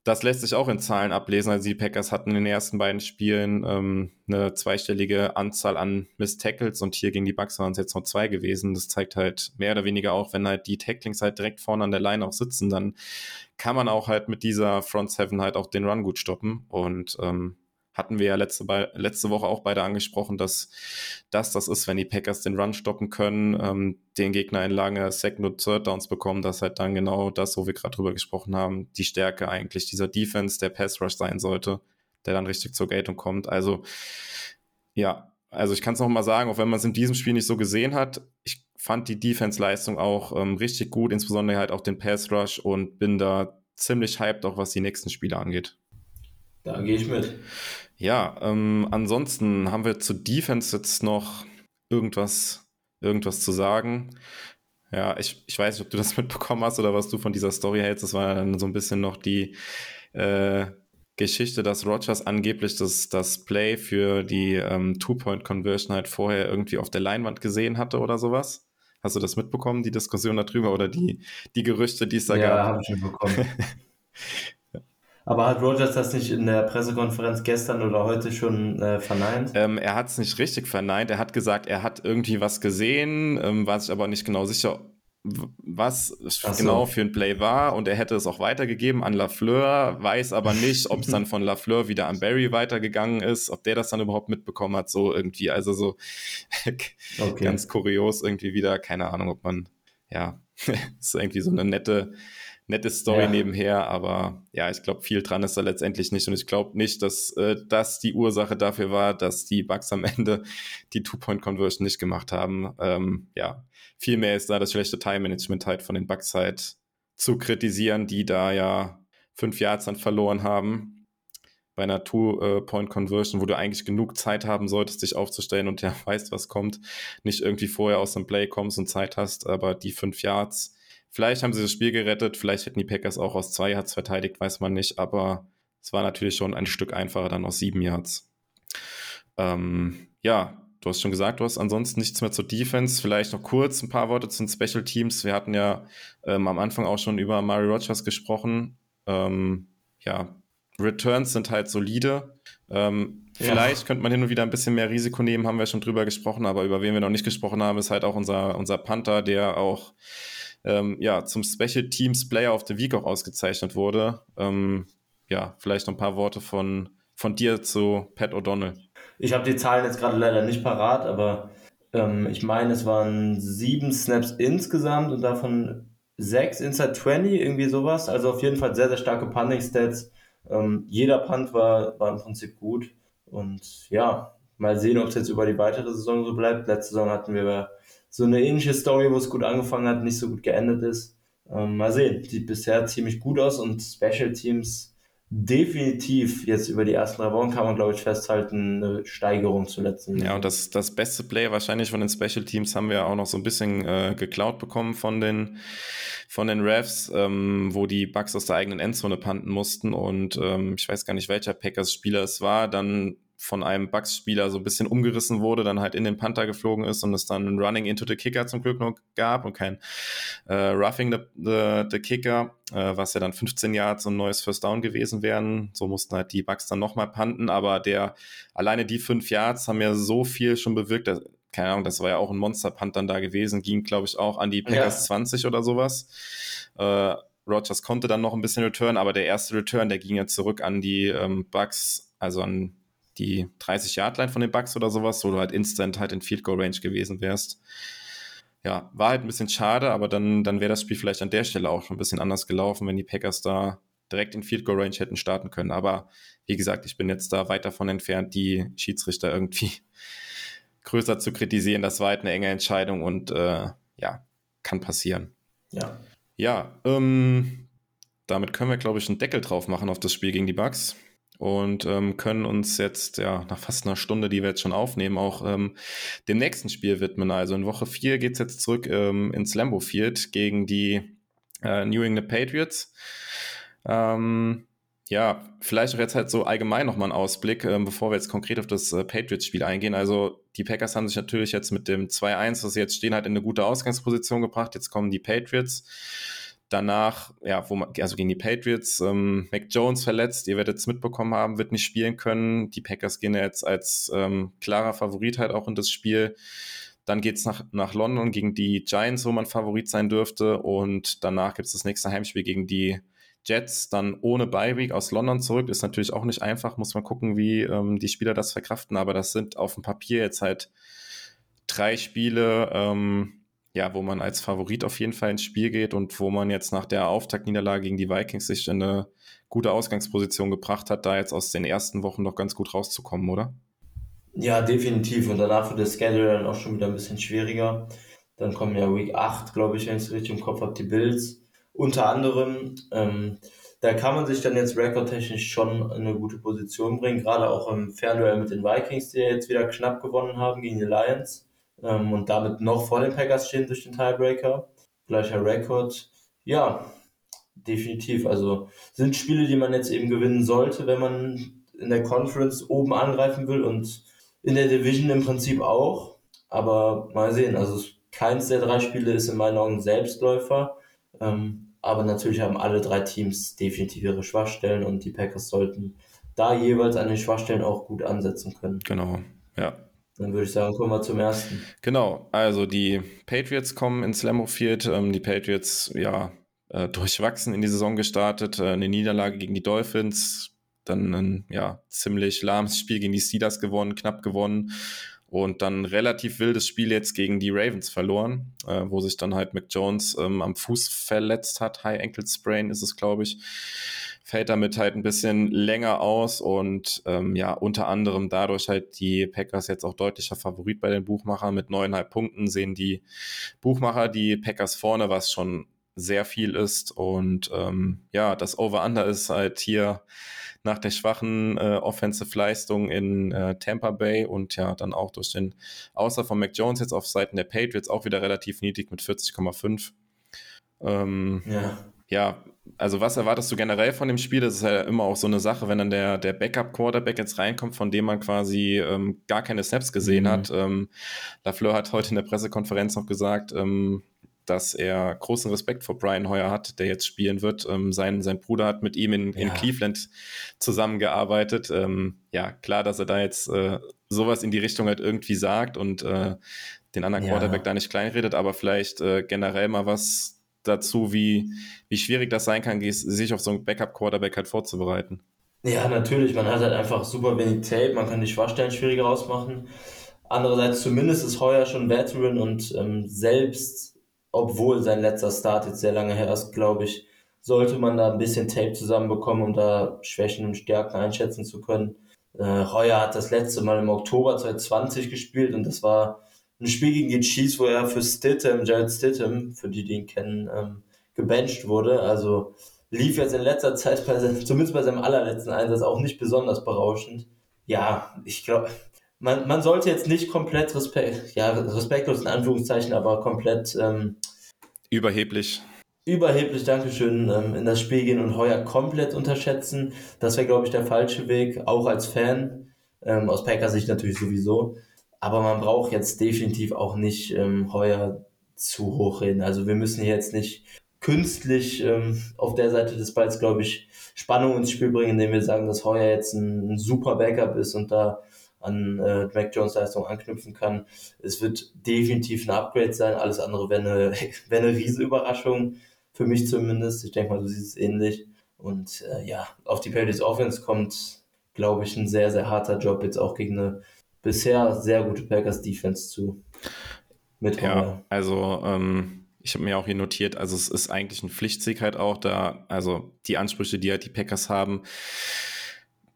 D: das lässt sich auch in Zahlen ablesen. Also die Packers hatten in den ersten beiden Spielen ähm, eine zweistellige Anzahl an Miss Tackles und hier gegen die Bucks waren es jetzt noch zwei gewesen. Das zeigt halt mehr oder weniger auch, wenn halt die Tacklings halt direkt vorne an der Line auch sitzen, dann kann man auch halt mit dieser Front Seven halt auch den Run gut stoppen und ähm, hatten wir ja letzte, letzte Woche auch beide angesprochen, dass, dass das ist, wenn die Packers den Run stoppen können, ähm, den Gegner in lange Second- und Third-Downs bekommen, dass halt dann genau das, wo wir gerade drüber gesprochen haben, die Stärke eigentlich dieser Defense, der Pass-Rush sein sollte, der dann richtig zur Geltung kommt. Also, ja, also ich kann es noch mal sagen, auch wenn man es in diesem Spiel nicht so gesehen hat, ich fand die Defense-Leistung auch ähm, richtig gut, insbesondere halt auch den Pass-Rush und bin da ziemlich hyped, auch was die nächsten Spiele angeht.
E: Da gehe ich mit.
D: Ja, ähm, ansonsten haben wir zu Defense jetzt noch irgendwas, irgendwas zu sagen. Ja, ich, ich weiß nicht, ob du das mitbekommen hast oder was du von dieser Story hältst. Das war dann so ein bisschen noch die äh, Geschichte, dass Rogers angeblich das, das Play für die ähm, Two-Point-Conversion halt vorher irgendwie auf der Leinwand gesehen hatte oder sowas. Hast du das mitbekommen, die Diskussion darüber oder die, die Gerüchte, die es da
E: ja,
D: gab?
E: Ja, habe ich mitbekommen. Aber hat Rogers das nicht in der Pressekonferenz gestern oder heute schon äh, verneint?
D: Ähm, er hat es nicht richtig verneint. Er hat gesagt, er hat irgendwie was gesehen, ähm, war sich aber nicht genau sicher, was so. genau für ein Play war und er hätte es auch weitergegeben an Lafleur, weiß aber nicht, ob es dann von Lafleur wieder an Barry weitergegangen ist, ob der das dann überhaupt mitbekommen hat, so irgendwie, also so okay. ganz kurios irgendwie wieder, keine Ahnung, ob man, ja, ist irgendwie so eine nette, nette Story ja. nebenher, aber ja, ich glaube, viel dran ist da letztendlich nicht und ich glaube nicht, dass äh, das die Ursache dafür war, dass die Bugs am Ende die Two-Point-Conversion nicht gemacht haben. Ähm, ja, vielmehr ist da das schlechte Time-Management halt von den Bugs halt zu kritisieren, die da ja fünf Yards dann verloren haben bei einer Two-Point-Conversion, wo du eigentlich genug Zeit haben solltest, dich aufzustellen und ja weißt, was kommt, nicht irgendwie vorher aus dem Play kommst und Zeit hast, aber die fünf Yards Vielleicht haben sie das Spiel gerettet, vielleicht hätten die Packers auch aus zwei Yards verteidigt, weiß man nicht, aber es war natürlich schon ein Stück einfacher dann aus sieben Yards. Ähm, ja, du hast schon gesagt, du hast ansonsten nichts mehr zur Defense. Vielleicht noch kurz ein paar Worte zu den Special Teams. Wir hatten ja ähm, am Anfang auch schon über Mari Rogers gesprochen. Ähm, ja, Returns sind halt solide. Ähm, ja. Vielleicht könnte man hin und wieder ein bisschen mehr Risiko nehmen, haben wir schon drüber gesprochen, aber über wen wir noch nicht gesprochen haben, ist halt auch unser, unser Panther, der auch ähm, ja, zum Special Teams Player of the Week auch ausgezeichnet wurde. Ähm, ja, vielleicht noch ein paar Worte von, von dir zu Pat O'Donnell.
E: Ich habe die Zahlen jetzt gerade leider nicht parat, aber ähm, ich meine, es waren sieben Snaps insgesamt und davon sechs Inside 20, irgendwie sowas. Also auf jeden Fall sehr, sehr starke Punting-Stats. Ähm, jeder Punt war, war im Prinzip gut. Und ja, mal sehen, ob es jetzt über die weitere Saison so bleibt. Letzte Saison hatten wir so eine ähnliche Story, wo es gut angefangen hat, nicht so gut geendet ist. Ähm, mal sehen. Sieht bisher ziemlich gut aus und Special Teams definitiv jetzt über die ersten drei Wochen kann man, glaube ich, festhalten, eine Steigerung zur letzten
D: Ja, und das, das beste Play wahrscheinlich von den Special Teams haben wir auch noch so ein bisschen äh, geklaut bekommen von den, von den Refs, ähm, wo die Bugs aus der eigenen Endzone panten mussten und ähm, ich weiß gar nicht, welcher Packers-Spieler es war, dann von einem Bucks-Spieler so ein bisschen umgerissen wurde, dann halt in den Panther geflogen ist und es dann ein Running into the Kicker zum Glück noch gab und kein äh, Roughing the, the, the Kicker, äh, was ja dann 15 Yards und ein neues First Down gewesen wären. So mussten halt die Bucks dann nochmal panten, aber der alleine die fünf Yards haben ja so viel schon bewirkt, dass, keine Ahnung, das war ja auch ein Monster-Punt dann da gewesen, ging glaube ich auch an die Packers ja. 20 oder sowas. Äh, Rogers konnte dann noch ein bisschen return, aber der erste Return, der ging ja zurück an die ähm, Bucks, also an die 30-Yard-Line von den Bucks oder sowas, wo du halt instant halt in Field Goal Range gewesen wärst. Ja, war halt ein bisschen schade, aber dann, dann wäre das Spiel vielleicht an der Stelle auch schon ein bisschen anders gelaufen, wenn die Packers da direkt in Field Goal Range hätten starten können. Aber wie gesagt, ich bin jetzt da weit davon entfernt, die Schiedsrichter irgendwie größer zu kritisieren. Das war halt eine enge Entscheidung und äh, ja, kann passieren.
E: Ja.
D: Ja, ähm, damit können wir, glaube ich, einen Deckel drauf machen auf das Spiel gegen die Bucks und ähm, können uns jetzt ja nach fast einer Stunde, die wir jetzt schon aufnehmen, auch ähm, dem nächsten Spiel widmen. Also in Woche 4 geht's jetzt zurück ähm, ins Lambeau Field gegen die äh, New England Patriots. Ähm, ja, vielleicht auch jetzt halt so allgemein nochmal ein Ausblick, ähm, bevor wir jetzt konkret auf das äh, Patriots-Spiel eingehen. Also die Packers haben sich natürlich jetzt mit dem 2-1, was sie jetzt stehen, halt in eine gute Ausgangsposition gebracht. Jetzt kommen die Patriots. Danach, ja, wo man, also gegen die Patriots, ähm, Mac Jones verletzt, ihr werdet es mitbekommen haben, wird nicht spielen können. Die Packers gehen jetzt als ähm, klarer Favorit halt auch in das Spiel. Dann geht's nach, nach London gegen die Giants, wo man Favorit sein dürfte. Und danach gibt's das nächste Heimspiel gegen die Jets, dann ohne Bye aus London zurück. Ist natürlich auch nicht einfach, muss man gucken, wie ähm, die Spieler das verkraften. Aber das sind auf dem Papier jetzt halt drei Spiele, ähm, ja, wo man als Favorit auf jeden Fall ins Spiel geht und wo man jetzt nach der Auftaktniederlage gegen die Vikings sich in eine gute Ausgangsposition gebracht hat, da jetzt aus den ersten Wochen noch ganz gut rauszukommen, oder?
E: Ja, definitiv. Und danach wird der Schedule dann auch schon wieder ein bisschen schwieriger. Dann kommen ja Week 8, glaube ich, wenn ich es richtig im Kopf habe, die Bills. Unter anderem, ähm, da kann man sich dann jetzt rekordtechnisch schon in eine gute Position bringen, gerade auch im Fernduell mit den Vikings, die ja jetzt wieder knapp gewonnen haben gegen die Lions ähm, und damit noch vor den Packers stehen durch den Tiebreaker. Gleicher Rekord. Ja, definitiv. Also sind Spiele, die man jetzt eben gewinnen sollte, wenn man in der Conference oben angreifen will und in der Division im Prinzip auch. Aber mal sehen. Also keins der drei Spiele ist in meinen Augen Selbstläufer. Ähm, aber natürlich haben alle drei Teams definitiv ihre Schwachstellen und die Packers sollten da jeweils an den Schwachstellen auch gut ansetzen können.
D: Genau, ja.
E: Dann würde ich sagen, kommen wir zum ersten.
D: Genau, also die Patriots kommen ins Lambeau Field. Ähm, die Patriots, ja, äh, durchwachsen in die Saison gestartet. Äh, eine Niederlage gegen die Dolphins, dann ein ja, ziemlich lahmes Spiel gegen die Steelers gewonnen, knapp gewonnen. Und dann relativ wildes Spiel jetzt gegen die Ravens verloren, äh, wo sich dann halt Mac Jones ähm, am Fuß verletzt hat. High Ankle Sprain ist es, glaube ich fällt damit halt ein bisschen länger aus und ähm, ja, unter anderem dadurch halt die Packers jetzt auch deutlicher Favorit bei den Buchmachern. Mit neuneinhalb Punkten sehen die Buchmacher die Packers vorne, was schon sehr viel ist. Und ähm, ja, das Over-Under ist halt hier nach der schwachen äh, Offensive-Leistung in äh, Tampa Bay und ja, dann auch durch den Außer von Mac Jones jetzt auf Seiten der Patriots auch wieder relativ niedrig mit 40,5. Ähm, ja. ja, also was erwartest du generell von dem Spiel? Das ist ja immer auch so eine Sache, wenn dann der, der Backup-Quarterback jetzt reinkommt, von dem man quasi ähm, gar keine Snaps gesehen mhm. hat. Ähm, Lafleur hat heute in der Pressekonferenz noch gesagt, ähm, dass er großen Respekt vor Brian Hoyer hat, der jetzt spielen wird. Ähm, sein, sein Bruder hat mit ihm in, ja. in Cleveland zusammengearbeitet. Ähm, ja, klar, dass er da jetzt äh, sowas in die Richtung halt irgendwie sagt und äh, den anderen ja. Quarterback da nicht kleinredet, aber vielleicht äh, generell mal was dazu, wie, wie schwierig das sein kann, sich auf so einen Backup-Quarterback halt vorzubereiten.
E: Ja, natürlich. Man hat halt einfach super wenig Tape, man kann die Schwachstellen schwieriger ausmachen. Andererseits zumindest ist Heuer schon Veteran und ähm, selbst, obwohl sein letzter Start jetzt sehr lange her ist, glaube ich, sollte man da ein bisschen Tape zusammenbekommen, um da Schwächen und Stärken einschätzen zu können. Äh, Heuer hat das letzte Mal im Oktober 2020 gespielt und das war ein Spiel gegen die Chiefs, wo er für Stittem, Jared Stittem, für die, die ihn kennen, ähm, gebencht wurde. Also lief jetzt in letzter Zeit, bei, zumindest bei seinem allerletzten Einsatz, auch nicht besonders berauschend. Ja, ich glaube, man, man sollte jetzt nicht komplett respekt, ja, respektlos in Anführungszeichen, aber komplett ähm,
D: überheblich.
E: Überheblich, Dankeschön, ähm, in das Spiel gehen und Heuer komplett unterschätzen. Das wäre, glaube ich, der falsche Weg, auch als Fan. Ähm, aus Packers Sicht natürlich sowieso. Aber man braucht jetzt definitiv auch nicht ähm, heuer zu hoch reden. Also wir müssen hier jetzt nicht künstlich ähm, auf der Seite des Balls, glaube ich, Spannung ins Spiel bringen, indem wir sagen, dass Heuer jetzt ein, ein super Backup ist und da an äh, Mac Jones Leistung anknüpfen kann. Es wird definitiv ein Upgrade sein. Alles andere wäre eine, wäre eine riesen Überraschung. Für mich zumindest. Ich denke mal, du siehst es ähnlich. Und äh, ja, auf die Patriots Offense kommt, glaube ich, ein sehr, sehr harter Job jetzt auch gegen eine bisher sehr gute Packers Defense zu.
D: Mit ja, also ähm, ich habe mir auch hier notiert, also es ist eigentlich ein Pflichtsieg halt auch da, also die Ansprüche, die halt die Packers haben,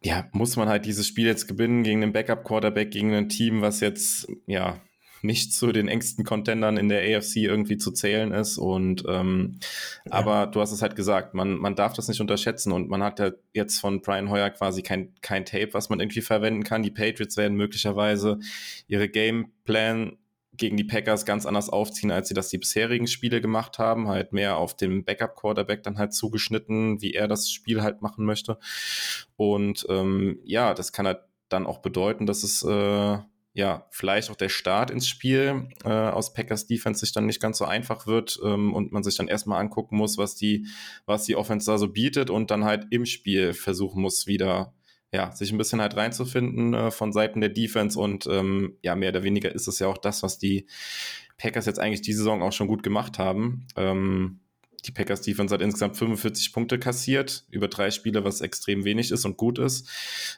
D: ja, muss man halt dieses Spiel jetzt gewinnen gegen den Backup-Quarterback, gegen ein Team, was jetzt, ja, nicht zu den engsten Contendern in der AFC irgendwie zu zählen ist. Und ähm, ja. aber du hast es halt gesagt, man, man darf das nicht unterschätzen und man hat ja jetzt von Brian Hoyer quasi kein, kein Tape, was man irgendwie verwenden kann. Die Patriots werden möglicherweise ihre Gameplan gegen die Packers ganz anders aufziehen, als sie das die bisherigen Spiele gemacht haben. Halt mehr auf dem Backup-Quarterback dann halt zugeschnitten, wie er das Spiel halt machen möchte. Und ähm, ja, das kann halt dann auch bedeuten, dass es äh, ja, vielleicht auch der Start ins Spiel äh, aus Packers Defense sich dann nicht ganz so einfach wird ähm, und man sich dann erstmal angucken muss, was die, was die Offense da so bietet und dann halt im Spiel versuchen muss, wieder ja, sich ein bisschen halt reinzufinden äh, von Seiten der Defense und ähm, ja, mehr oder weniger ist es ja auch das, was die Packers jetzt eigentlich die Saison auch schon gut gemacht haben. Ähm, die Packers Defense hat insgesamt 45 Punkte kassiert, über drei Spiele, was extrem wenig ist und gut ist.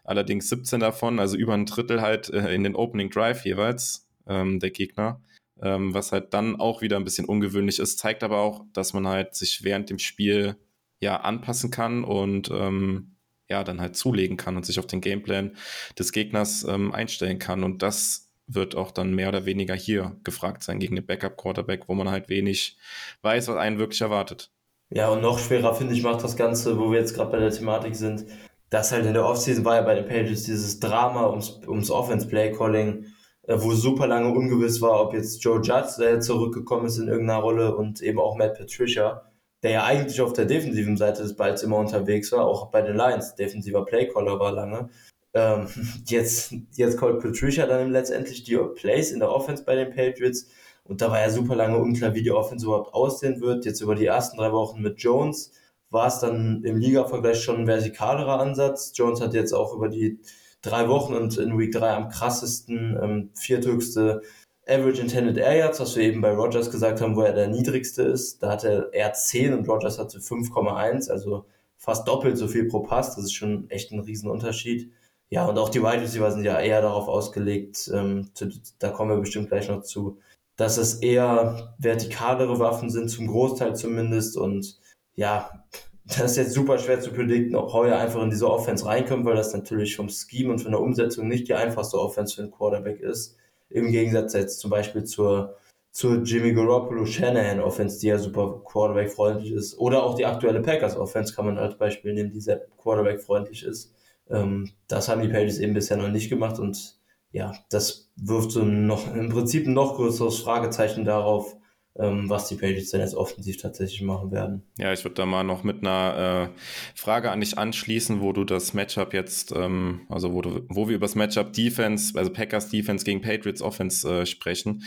D: Allerdings 17 davon, also über ein Drittel halt äh, in den Opening Drive jeweils ähm, der Gegner. Ähm, was halt dann auch wieder ein bisschen ungewöhnlich ist, zeigt aber auch, dass man halt sich während dem Spiel ja anpassen kann und ähm, ja dann halt zulegen kann und sich auf den Gameplan des Gegners ähm, einstellen kann. Und das wird auch dann mehr oder weniger hier gefragt sein gegen den Backup-Quarterback, wo man halt wenig weiß, was einen wirklich erwartet.
E: Ja, und noch schwerer, finde ich, macht das Ganze, wo wir jetzt gerade bei der Thematik sind, dass halt in der Offseason war ja bei den Pages dieses Drama ums, ums Offense-Play-Calling, äh, wo super lange ungewiss war, ob jetzt Joe Judge, jetzt zurückgekommen ist in irgendeiner Rolle und eben auch Matt Patricia, der ja eigentlich auf der defensiven Seite des Balls immer unterwegs war, auch bei den Lions, defensiver Playcaller war lange, ähm, jetzt, jetzt callt Patricia dann letztendlich die Plays in der Offense bei den Patriots Und da war ja super lange unklar, wie die Offense überhaupt aussehen wird. Jetzt über die ersten drei Wochen mit Jones war es dann im Liga-Vergleich schon ein vertikalerer Ansatz. Jones hat jetzt auch über die drei Wochen und in Week 3 am krassesten ähm, vierthöchste Average Intended Air Yards, was wir eben bei Rogers gesagt haben, wo er der niedrigste ist. Da hatte er 10 und Rogers hatte 5,1, also fast doppelt so viel pro Pass. Das ist schon echt ein Riesenunterschied. Ja, und auch die Wide Receiver sind ja eher darauf ausgelegt, ähm, zu, da kommen wir bestimmt gleich noch zu, dass es eher vertikalere Waffen sind, zum Großteil zumindest. Und ja, das ist jetzt super schwer zu predikten, ob Heuer einfach in diese Offense reinkommt, weil das natürlich vom Scheme und von der Umsetzung nicht die einfachste Offense für einen Quarterback ist. Im Gegensatz jetzt zum Beispiel zur, zur Jimmy Garoppolo Shanahan Offense, die ja super Quarterback-freundlich ist. Oder auch die aktuelle Packers Offense kann man als Beispiel nehmen, die sehr Quarterback-freundlich ist. Ähm, das haben die Pages eben bisher noch nicht gemacht und ja, das wirft so noch im Prinzip ein noch größeres Fragezeichen darauf, ähm, was die Pages denn jetzt offensiv tatsächlich machen werden.
D: Ja, ich würde da mal noch mit einer äh, Frage an dich anschließen, wo du das Matchup jetzt, ähm, also wo, du, wo wir über das Matchup Defense, also Packers Defense gegen Patriots Offense äh, sprechen,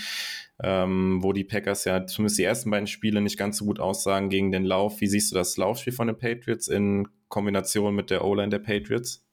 D: ähm, wo die Packers ja zumindest die ersten beiden Spiele nicht ganz so gut aussagen gegen den Lauf. Wie siehst du das Laufspiel von den Patriots in Kombination mit der O-Line der Patriots?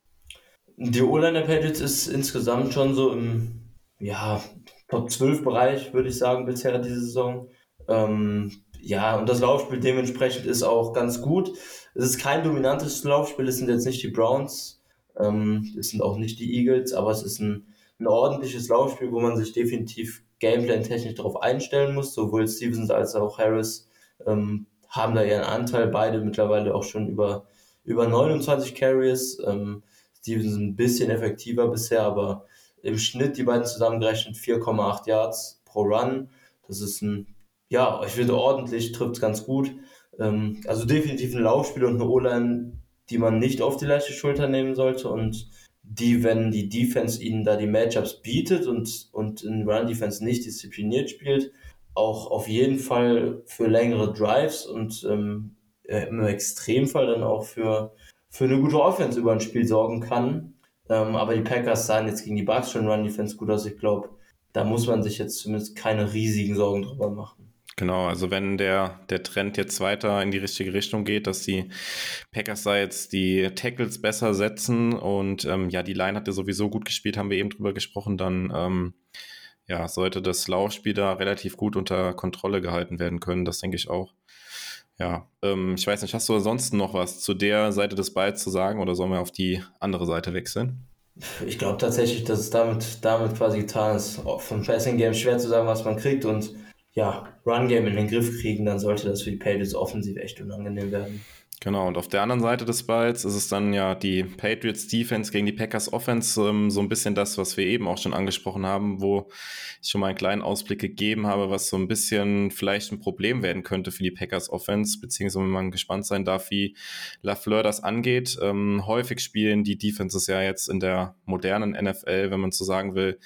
E: Die O-Line der Patriots ist insgesamt schon so im ja, Top 12 Bereich, würde ich sagen, bisher diese Saison. Ähm, ja, und das Laufspiel dementsprechend ist auch ganz gut. Es ist kein dominantes Laufspiel, es sind jetzt nicht die Browns, ähm, es sind auch nicht die Eagles, aber es ist ein, ein ordentliches Laufspiel, wo man sich definitiv Gameplan-technisch darauf einstellen muss. Sowohl Stevens als auch Harris ähm, haben da ihren Anteil, beide mittlerweile auch schon über, über 29 Carries. Ähm, Stevens ein bisschen effektiver bisher, aber im Schnitt die beiden zusammengerechnet 4,8 Yards pro Run. Das ist ein ja, ich finde ordentlich, trifft es ganz gut. Ähm, also definitiv ein Laufspiel und eine O-Line, die man nicht auf die leichte Schulter nehmen sollte und die, wenn die Defense ihnen da die Matchups bietet und, und in Run Defense nicht diszipliniert spielt, auch auf jeden Fall für längere Drives und ähm, im Extremfall dann auch für, für eine gute Offense über ein Spiel sorgen kann. Ähm, aber die Packers sahen jetzt gegen die Bucks schon Run Defense gut aus. Ich glaube, da muss man sich jetzt zumindest keine riesigen Sorgen drüber machen.
D: Genau, also wenn der, der Trend jetzt weiter in die richtige Richtung geht, dass die Packers da jetzt die Tackles besser setzen und ähm, ja, die Line hat ja sowieso gut gespielt, haben wir eben drüber gesprochen, dann ähm, ja, sollte das Laufspiel da relativ gut unter Kontrolle gehalten werden können, das denke ich auch. Ja, ähm, ich weiß nicht, hast du ansonsten noch was zu der Seite des Balls zu sagen oder sollen wir auf die andere Seite wechseln?
E: Ich glaube tatsächlich, dass es damit, damit quasi getan ist. Vom Passing Game schwer zu sagen, was man kriegt und ja, Run-Game in den Griff kriegen, dann sollte das für die Patriots offensiv echt unangenehm werden.
D: Genau, und auf der anderen Seite des Balls ist es dann ja die Patriots Defense gegen die Packers Offense, ähm, so ein bisschen das, was wir eben auch schon angesprochen haben, wo ich schon mal einen kleinen Ausblick gegeben habe, was so ein bisschen vielleicht ein Problem werden könnte für die Packers Offense, beziehungsweise wenn man gespannt sein darf, wie Lafleur das angeht. Ähm, häufig spielen die Defenses ja jetzt in der modernen NFL, wenn man so sagen will,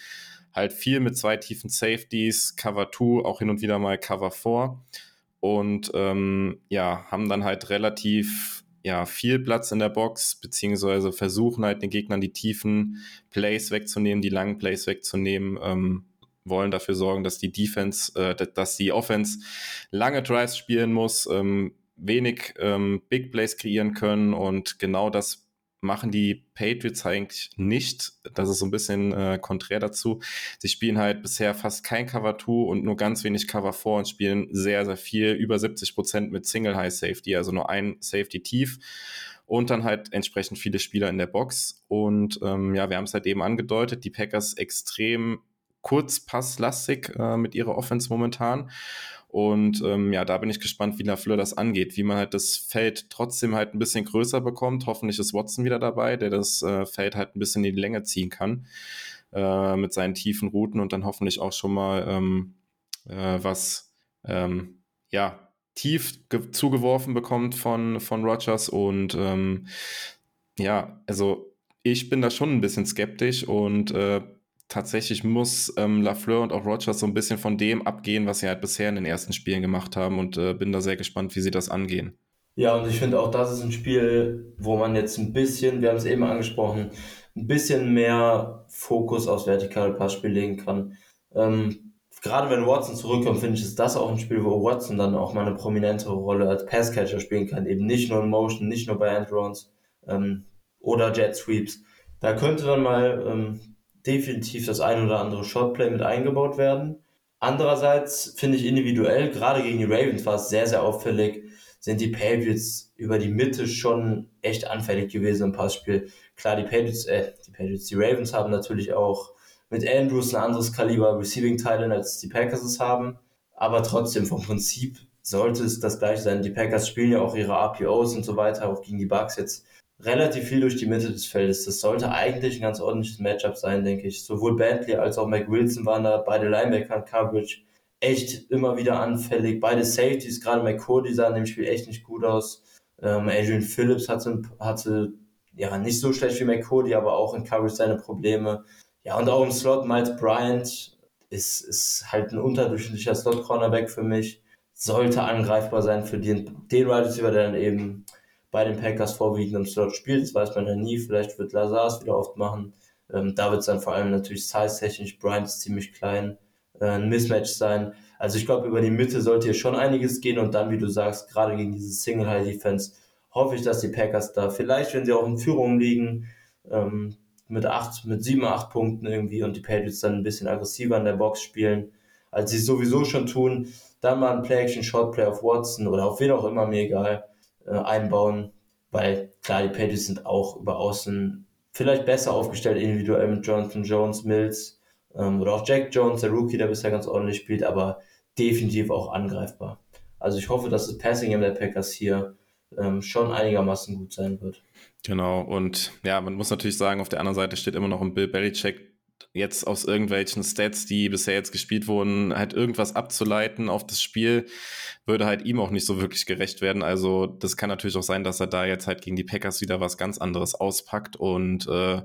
D: halt viel mit zwei tiefen Safeties, Cover 2, auch hin und wieder mal Cover 4 und ähm, ja, haben dann halt relativ ja, viel Platz in der Box, beziehungsweise versuchen halt den Gegnern die tiefen Plays wegzunehmen, die langen Plays wegzunehmen, ähm, wollen dafür sorgen, dass die Defense, äh, dass die Offense lange Drives spielen muss, ähm, wenig ähm, Big Plays kreieren können. Und genau das machen die Patriots eigentlich nicht. Das ist so ein bisschen äh, konträr dazu. Sie spielen halt bisher fast kein Cover 2 und nur ganz wenig Cover 4 und spielen sehr, sehr viel, über 70 Prozent mit Single High Safety, also nur ein Safety tief und dann halt entsprechend viele Spieler in der Box. Und ähm, ja, wir haben es halt eben angedeutet, die Packers extrem kurzpasslastig äh, mit ihrer Offense momentan. Und ähm, ja, da bin ich gespannt, wie Lafleur das angeht, wie man halt das Feld trotzdem halt ein bisschen größer bekommt. Hoffentlich ist Watson wieder dabei, der das äh, Feld halt ein bisschen in die Länge ziehen kann äh, mit seinen tiefen Routen und dann hoffentlich auch schon mal ähm, äh, was ähm, ja tief zugeworfen bekommt von, von Rogers. Und ähm, ja, also ich bin da schon ein bisschen skeptisch und äh, tatsächlich muss ähm, Lafleur und auch Rogers so ein bisschen von dem abgehen, was sie halt bisher in den ersten Spielen gemacht haben und äh, bin da sehr gespannt, wie sie das angehen.
E: Ja, und ich finde auch, das ist ein Spiel, wo man jetzt ein bisschen, wir haben es eben angesprochen, ein bisschen mehr Fokus aufs vertikale Passspiel legen kann. Ähm, gerade wenn Watson zurückkommt, finde ich, ist das auch ein Spiel, wo Watson dann auch mal eine prominentere Rolle als Passcatcher spielen kann. Eben nicht nur in Motion, nicht nur bei Endrounds ähm, oder Jet Sweeps. Da könnte dann mal ähm, definitiv das ein oder andere Shotplay mit eingebaut werden. Andererseits finde ich individuell, gerade gegen die Ravens war es sehr, sehr auffällig, sind die Patriots über die Mitte schon echt anfällig gewesen im Passspiel. Klar, die Patriots, äh, die Patriots, die Ravens haben natürlich auch mit Andrews ein anderes Kaliber Receiving Titan als die Packers es haben. Aber trotzdem, vom Prinzip sollte es das gleiche sein. Die Packers spielen ja auch ihre RPOs und so weiter, auch gegen die Bucks jetzt relativ viel durch die Mitte des Feldes. Das sollte eigentlich ein ganz ordentliches Matchup sein, denke ich. Sowohl Bentley als auch Mike Wilson waren da, beide Linebacker und Coverage echt immer wieder anfällig. Beide Safeties, gerade McCurdy sah in dem Spiel echt nicht gut aus. Ähm, Adrian Phillips hatte, hatte ja nicht so schlecht wie McCurdy, aber auch in Coverage seine Probleme. Ja, und auch im Slot Miles Bryant ist, ist halt ein unterdurchschnittlicher Slot-Cornerback für mich. Sollte angreifbar sein für den, den Wide Receiver, der dann eben bei den Packers vorwiegend im Slot spielt. Das weiß man ja nie. Vielleicht wird Lazar wieder oft machen. Ähm, da wird es dann vor allem natürlich size-technisch. Bryant ist ziemlich klein. Äh, ein Mismatch sein. Also ich glaube, über die Mitte sollte hier schon einiges gehen und dann, wie du sagst, gerade gegen diese Single-High-Defense, hoffe ich, dass die Packers da vielleicht, wenn sie auch in Führung liegen, ähm, mit acht, mit sieben, acht Punkten irgendwie und die Patriots dann ein bisschen aggressiver in der Box spielen, als sie sowieso schon tun. Dann mal ein Play-Action, Short-Play auf Watson oder auf wen auch immer, mir egal, äh, einbauen, weil klar, die Patriots sind auch über Außen vielleicht besser aufgestellt, individuell mit Jonathan Jones, Mills ähm, oder auch Jack Jones, der Rookie, der bisher ganz ordentlich spielt, aber definitiv auch angreifbar. Also ich hoffe, dass das Passing in der Packers hier ähm, schon einigermaßen gut sein wird.
D: Genau, und ja, man muss natürlich sagen, auf der anderen Seite steht immer noch ein Bill Belichick, jetzt aus irgendwelchen Stats, die bisher jetzt gespielt wurden, halt irgendwas abzuleiten auf das Spiel, würde halt ihm auch nicht so wirklich gerecht werden. Also das kann natürlich auch sein, dass er da jetzt halt gegen die Packers wieder was ganz anderes auspackt und äh,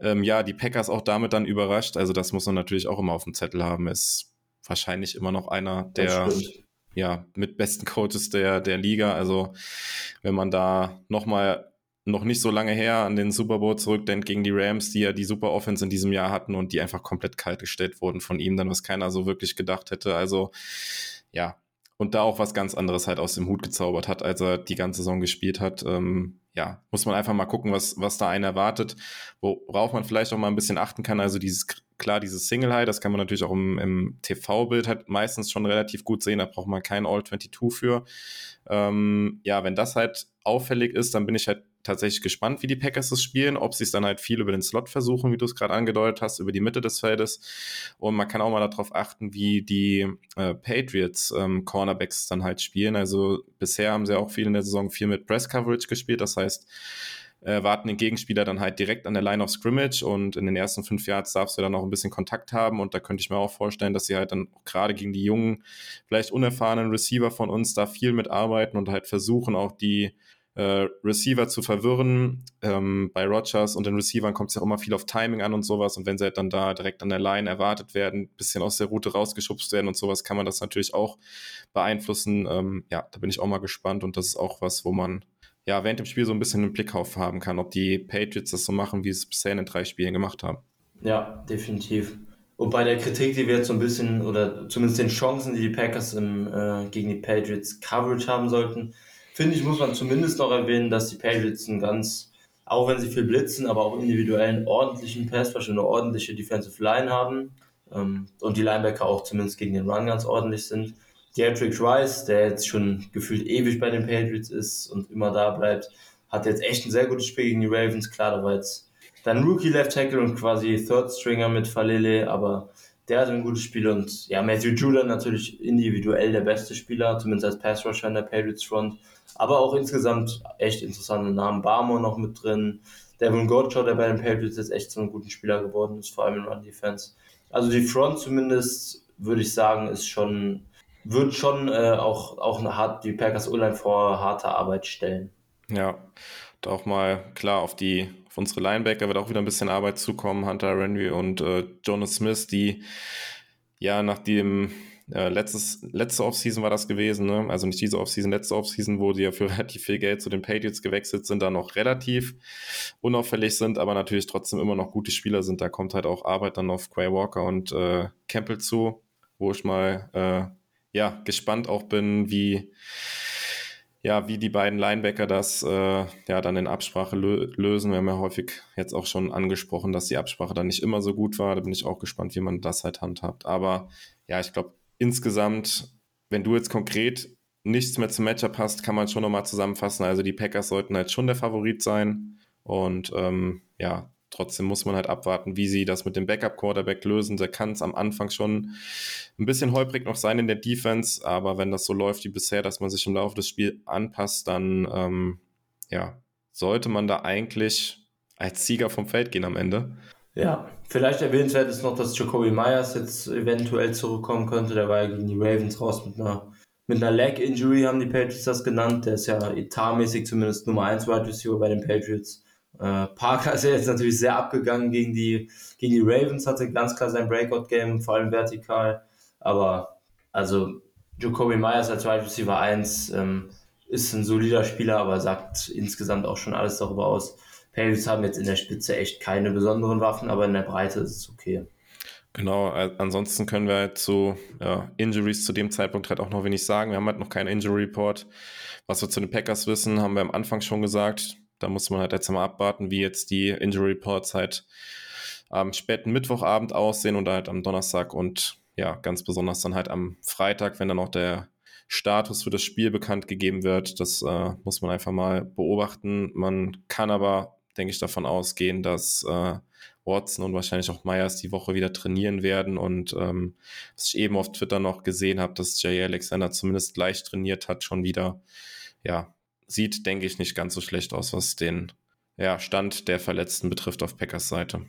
D: ähm, ja, die Packers auch damit dann überrascht. Also das muss man natürlich auch immer auf dem Zettel haben. Ist wahrscheinlich immer noch einer der ja, mit besten Coaches der, der Liga. Also wenn man da nochmal noch nicht so lange her an den Super Bowl zurückdenkt gegen die Rams, die ja die Super Offense in diesem Jahr hatten und die einfach komplett kalt gestellt wurden von ihm, dann was keiner so wirklich gedacht hätte. Also ja, und da auch was ganz anderes halt aus dem Hut gezaubert hat, als er die ganze Saison gespielt hat. Ähm, ja, muss man einfach mal gucken, was, was da einen erwartet, worauf man vielleicht auch mal ein bisschen achten kann. Also dieses Klar, dieses Single High, das kann man natürlich auch im, im TV-Bild halt meistens schon relativ gut sehen. Da braucht man kein All-22 für. Ähm, ja, wenn das halt auffällig ist, dann bin ich halt tatsächlich gespannt, wie die Packers das spielen, ob sie es dann halt viel über den Slot versuchen, wie du es gerade angedeutet hast, über die Mitte des Feldes. Und man kann auch mal darauf achten, wie die äh, Patriots ähm, Cornerbacks dann halt spielen. Also bisher haben sie auch viel in der Saison viel mit Press Coverage gespielt. Das heißt, äh, warten den Gegenspieler dann halt direkt an der Line of Scrimmage und in den ersten fünf Yards darfst du dann auch ein bisschen Kontakt haben und da könnte ich mir auch vorstellen, dass sie halt dann gerade gegen die jungen, vielleicht unerfahrenen Receiver von uns da viel mitarbeiten und halt versuchen auch die äh, Receiver zu verwirren. Ähm, bei Rogers und den Receivern kommt es ja auch immer viel auf Timing an und sowas. Und wenn sie halt dann da direkt an der Line erwartet werden, bisschen aus der Route rausgeschubst werden und sowas, kann man das natürlich auch beeinflussen. Ähm, ja, da bin ich auch mal gespannt und das ist auch was, wo man ja, während dem Spiel so ein bisschen einen Blick auf haben kann, ob die Patriots das so machen, wie sie es bisher in drei Spielen gemacht haben.
E: Ja, definitiv. Und bei der Kritik, die wir jetzt so ein bisschen, oder zumindest den Chancen, die die Packers im, äh, gegen die Patriots Coverage haben sollten, finde ich, muss man zumindest noch erwähnen, dass die Patriots einen ganz, auch wenn sie viel blitzen, aber auch individuell einen ordentlichen Pass, eine ordentliche Defensive Line haben. Ähm, und die Linebacker auch zumindest gegen den Run ganz ordentlich sind. Dietrich Rice, der jetzt schon gefühlt ewig bei den Patriots ist und immer da bleibt, hat jetzt echt ein sehr gutes Spiel gegen die Ravens. Klar, da war jetzt dann Rookie Left Tackle und quasi Third Stringer mit Falele, aber der hat ein gutes Spiel und ja, Matthew Judon natürlich individuell der beste Spieler, zumindest als Pass Rusher in der Patriots Front, aber auch insgesamt echt interessante Namen. Barmore noch mit drin, Devin Gottschall, der bei den Patriots jetzt echt zu einem guten Spieler geworden ist, vor allem in Run Defense. Also die Front zumindest, würde ich sagen, ist schon wird schon äh, auch, auch eine hart, die Packers O-Line vor harte Arbeit stellen.
D: Ja, und auch mal klar auf die auf unsere Linebacker wird auch wieder ein bisschen Arbeit zukommen, Hunter Renry und äh, Jonas Smith, die ja nach dem äh, letztes, letzte Offseason war das gewesen, ne? also nicht diese Offseason, letzte Offseason, wo die ja für relativ viel Geld zu den Patriots gewechselt sind, da noch relativ unauffällig sind, aber natürlich trotzdem immer noch gute Spieler sind. Da kommt halt auch Arbeit dann auf Quay Walker und äh, Campbell zu, wo ich mal äh, ja, gespannt auch bin, wie ja, wie die beiden Linebacker das äh, ja dann in Absprache lö lösen. Wir haben ja häufig jetzt auch schon angesprochen, dass die Absprache dann nicht immer so gut war. Da bin ich auch gespannt, wie man das halt handhabt. Aber ja, ich glaube, insgesamt, wenn du jetzt konkret nichts mehr zum Matchup hast, kann man schon nochmal zusammenfassen. Also die Packers sollten halt schon der Favorit sein. Und ähm, ja, Trotzdem muss man halt abwarten, wie sie das mit dem Backup-Quarterback lösen. Da kann es am Anfang schon ein bisschen holprig noch sein in der Defense, aber wenn das so läuft wie bisher, dass man sich im Laufe des Spiels anpasst, dann ähm, ja, sollte man da eigentlich als Sieger vom Feld gehen am Ende.
E: Ja, vielleicht erwähnenswert ist noch, dass Jacoby Myers jetzt eventuell zurückkommen könnte. Der war ja gegen die Ravens raus mit einer, mit einer Leg-Injury, haben die Patriots das genannt. Der ist ja etatmäßig zumindest Nummer 1 Wide Receiver bei den Patriots. Äh, Parker ist ja jetzt natürlich sehr abgegangen gegen die, gegen die Ravens, hatte ganz klar sein Breakout-Game, vor allem vertikal. Aber also Jacoby Myers als Wide Receiver 1 ähm, ist ein solider Spieler, aber sagt insgesamt auch schon alles darüber aus. Patriots haben jetzt in der Spitze echt keine besonderen Waffen, aber in der Breite ist es okay.
D: Genau, ansonsten können wir halt zu ja, Injuries zu dem Zeitpunkt halt auch noch wenig sagen. Wir haben halt noch keinen Injury Report. Was wir zu den Packers wissen, haben wir am Anfang schon gesagt. Da muss man halt jetzt mal abwarten, wie jetzt die Injury Reports halt am späten Mittwochabend aussehen oder halt am Donnerstag und ja, ganz besonders dann halt am Freitag, wenn dann auch der Status für das Spiel bekannt gegeben wird. Das äh, muss man einfach mal beobachten. Man kann aber, denke ich, davon ausgehen, dass äh, Watson und wahrscheinlich auch Myers die Woche wieder trainieren werden. Und ähm, was ich eben auf Twitter noch gesehen habe, dass Jay Alexander zumindest leicht trainiert hat, schon wieder. Ja, sieht, denke ich, nicht ganz so schlecht aus, was den ja, Stand der Verletzten betrifft auf Packers Seite.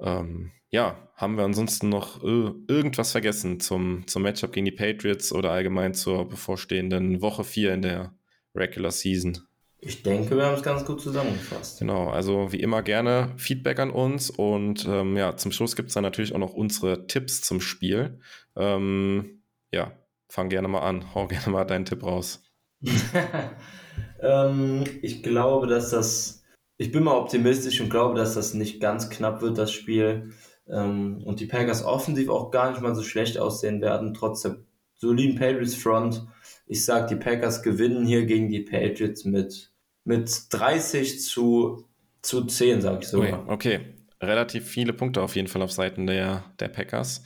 D: Ähm, ja, haben wir ansonsten noch äh, irgendwas vergessen zum, zum Matchup gegen die Patriots oder allgemein zur bevorstehenden Woche 4 in der Regular Season?
E: Ich denke, wir haben es ganz gut zusammengefasst.
D: Genau, also wie immer gerne Feedback an uns und ähm, ja, zum Schluss gibt es dann natürlich auch noch unsere Tipps zum Spiel. Ähm, ja, fang gerne mal an, hau gerne mal deinen Tipp raus.
E: ähm, ich glaube, dass das, ich bin mal optimistisch und glaube, dass das nicht ganz knapp wird, das Spiel. Ähm, und die Packers offensiv auch gar nicht mal so schlecht aussehen werden, trotz der soliden Patriots Front. Ich sage, die Packers gewinnen hier gegen die Patriots mit, mit 30 zu, zu 10, sage ich sogar.
D: Okay, okay, relativ viele Punkte auf jeden Fall auf Seiten der, der Packers.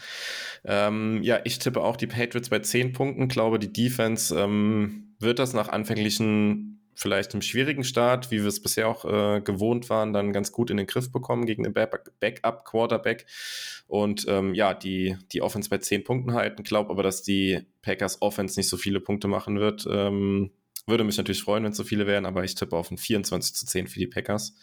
D: Ähm, ja, ich tippe auch die Patriots bei 10 Punkten. Glaube, die Defense ähm, wird das nach anfänglichen, vielleicht einem schwierigen Start, wie wir es bisher auch äh, gewohnt waren, dann ganz gut in den Griff bekommen gegen den Backup-Quarterback und ähm, ja, die, die Offense bei 10 Punkten halten. Glaube aber, dass die Packers Offense nicht so viele Punkte machen wird. Ähm, würde mich natürlich freuen, wenn es so viele wären, aber ich tippe auf ein 24 zu 10 für die Packers.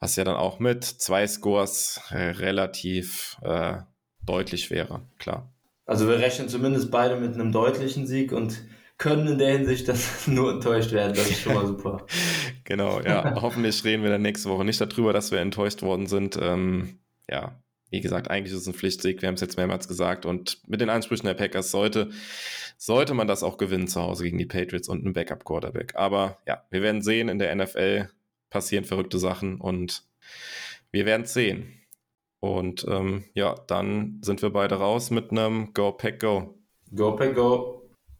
D: Was ja dann auch mit zwei Scores äh, relativ äh, deutlich wäre, klar.
E: Also wir rechnen zumindest beide mit einem deutlichen Sieg und können in der Hinsicht das nur enttäuscht werden. Das ist schon mal super.
D: genau, ja. Hoffentlich reden wir dann nächste Woche nicht darüber, dass wir enttäuscht worden sind. Ähm, ja, wie gesagt, eigentlich ist es ein Pflichtsieg. Wir haben es jetzt mehrmals gesagt. Und mit den Ansprüchen der Packers sollte, sollte man das auch gewinnen zu Hause gegen die Patriots und einen Backup-Quarterback. Aber ja, wir werden sehen, in der NFL passieren verrückte Sachen und wir werden es sehen. Und ähm, ja, dann sind wir beide raus mit einem Go Pack Go.
E: Go Pack Go.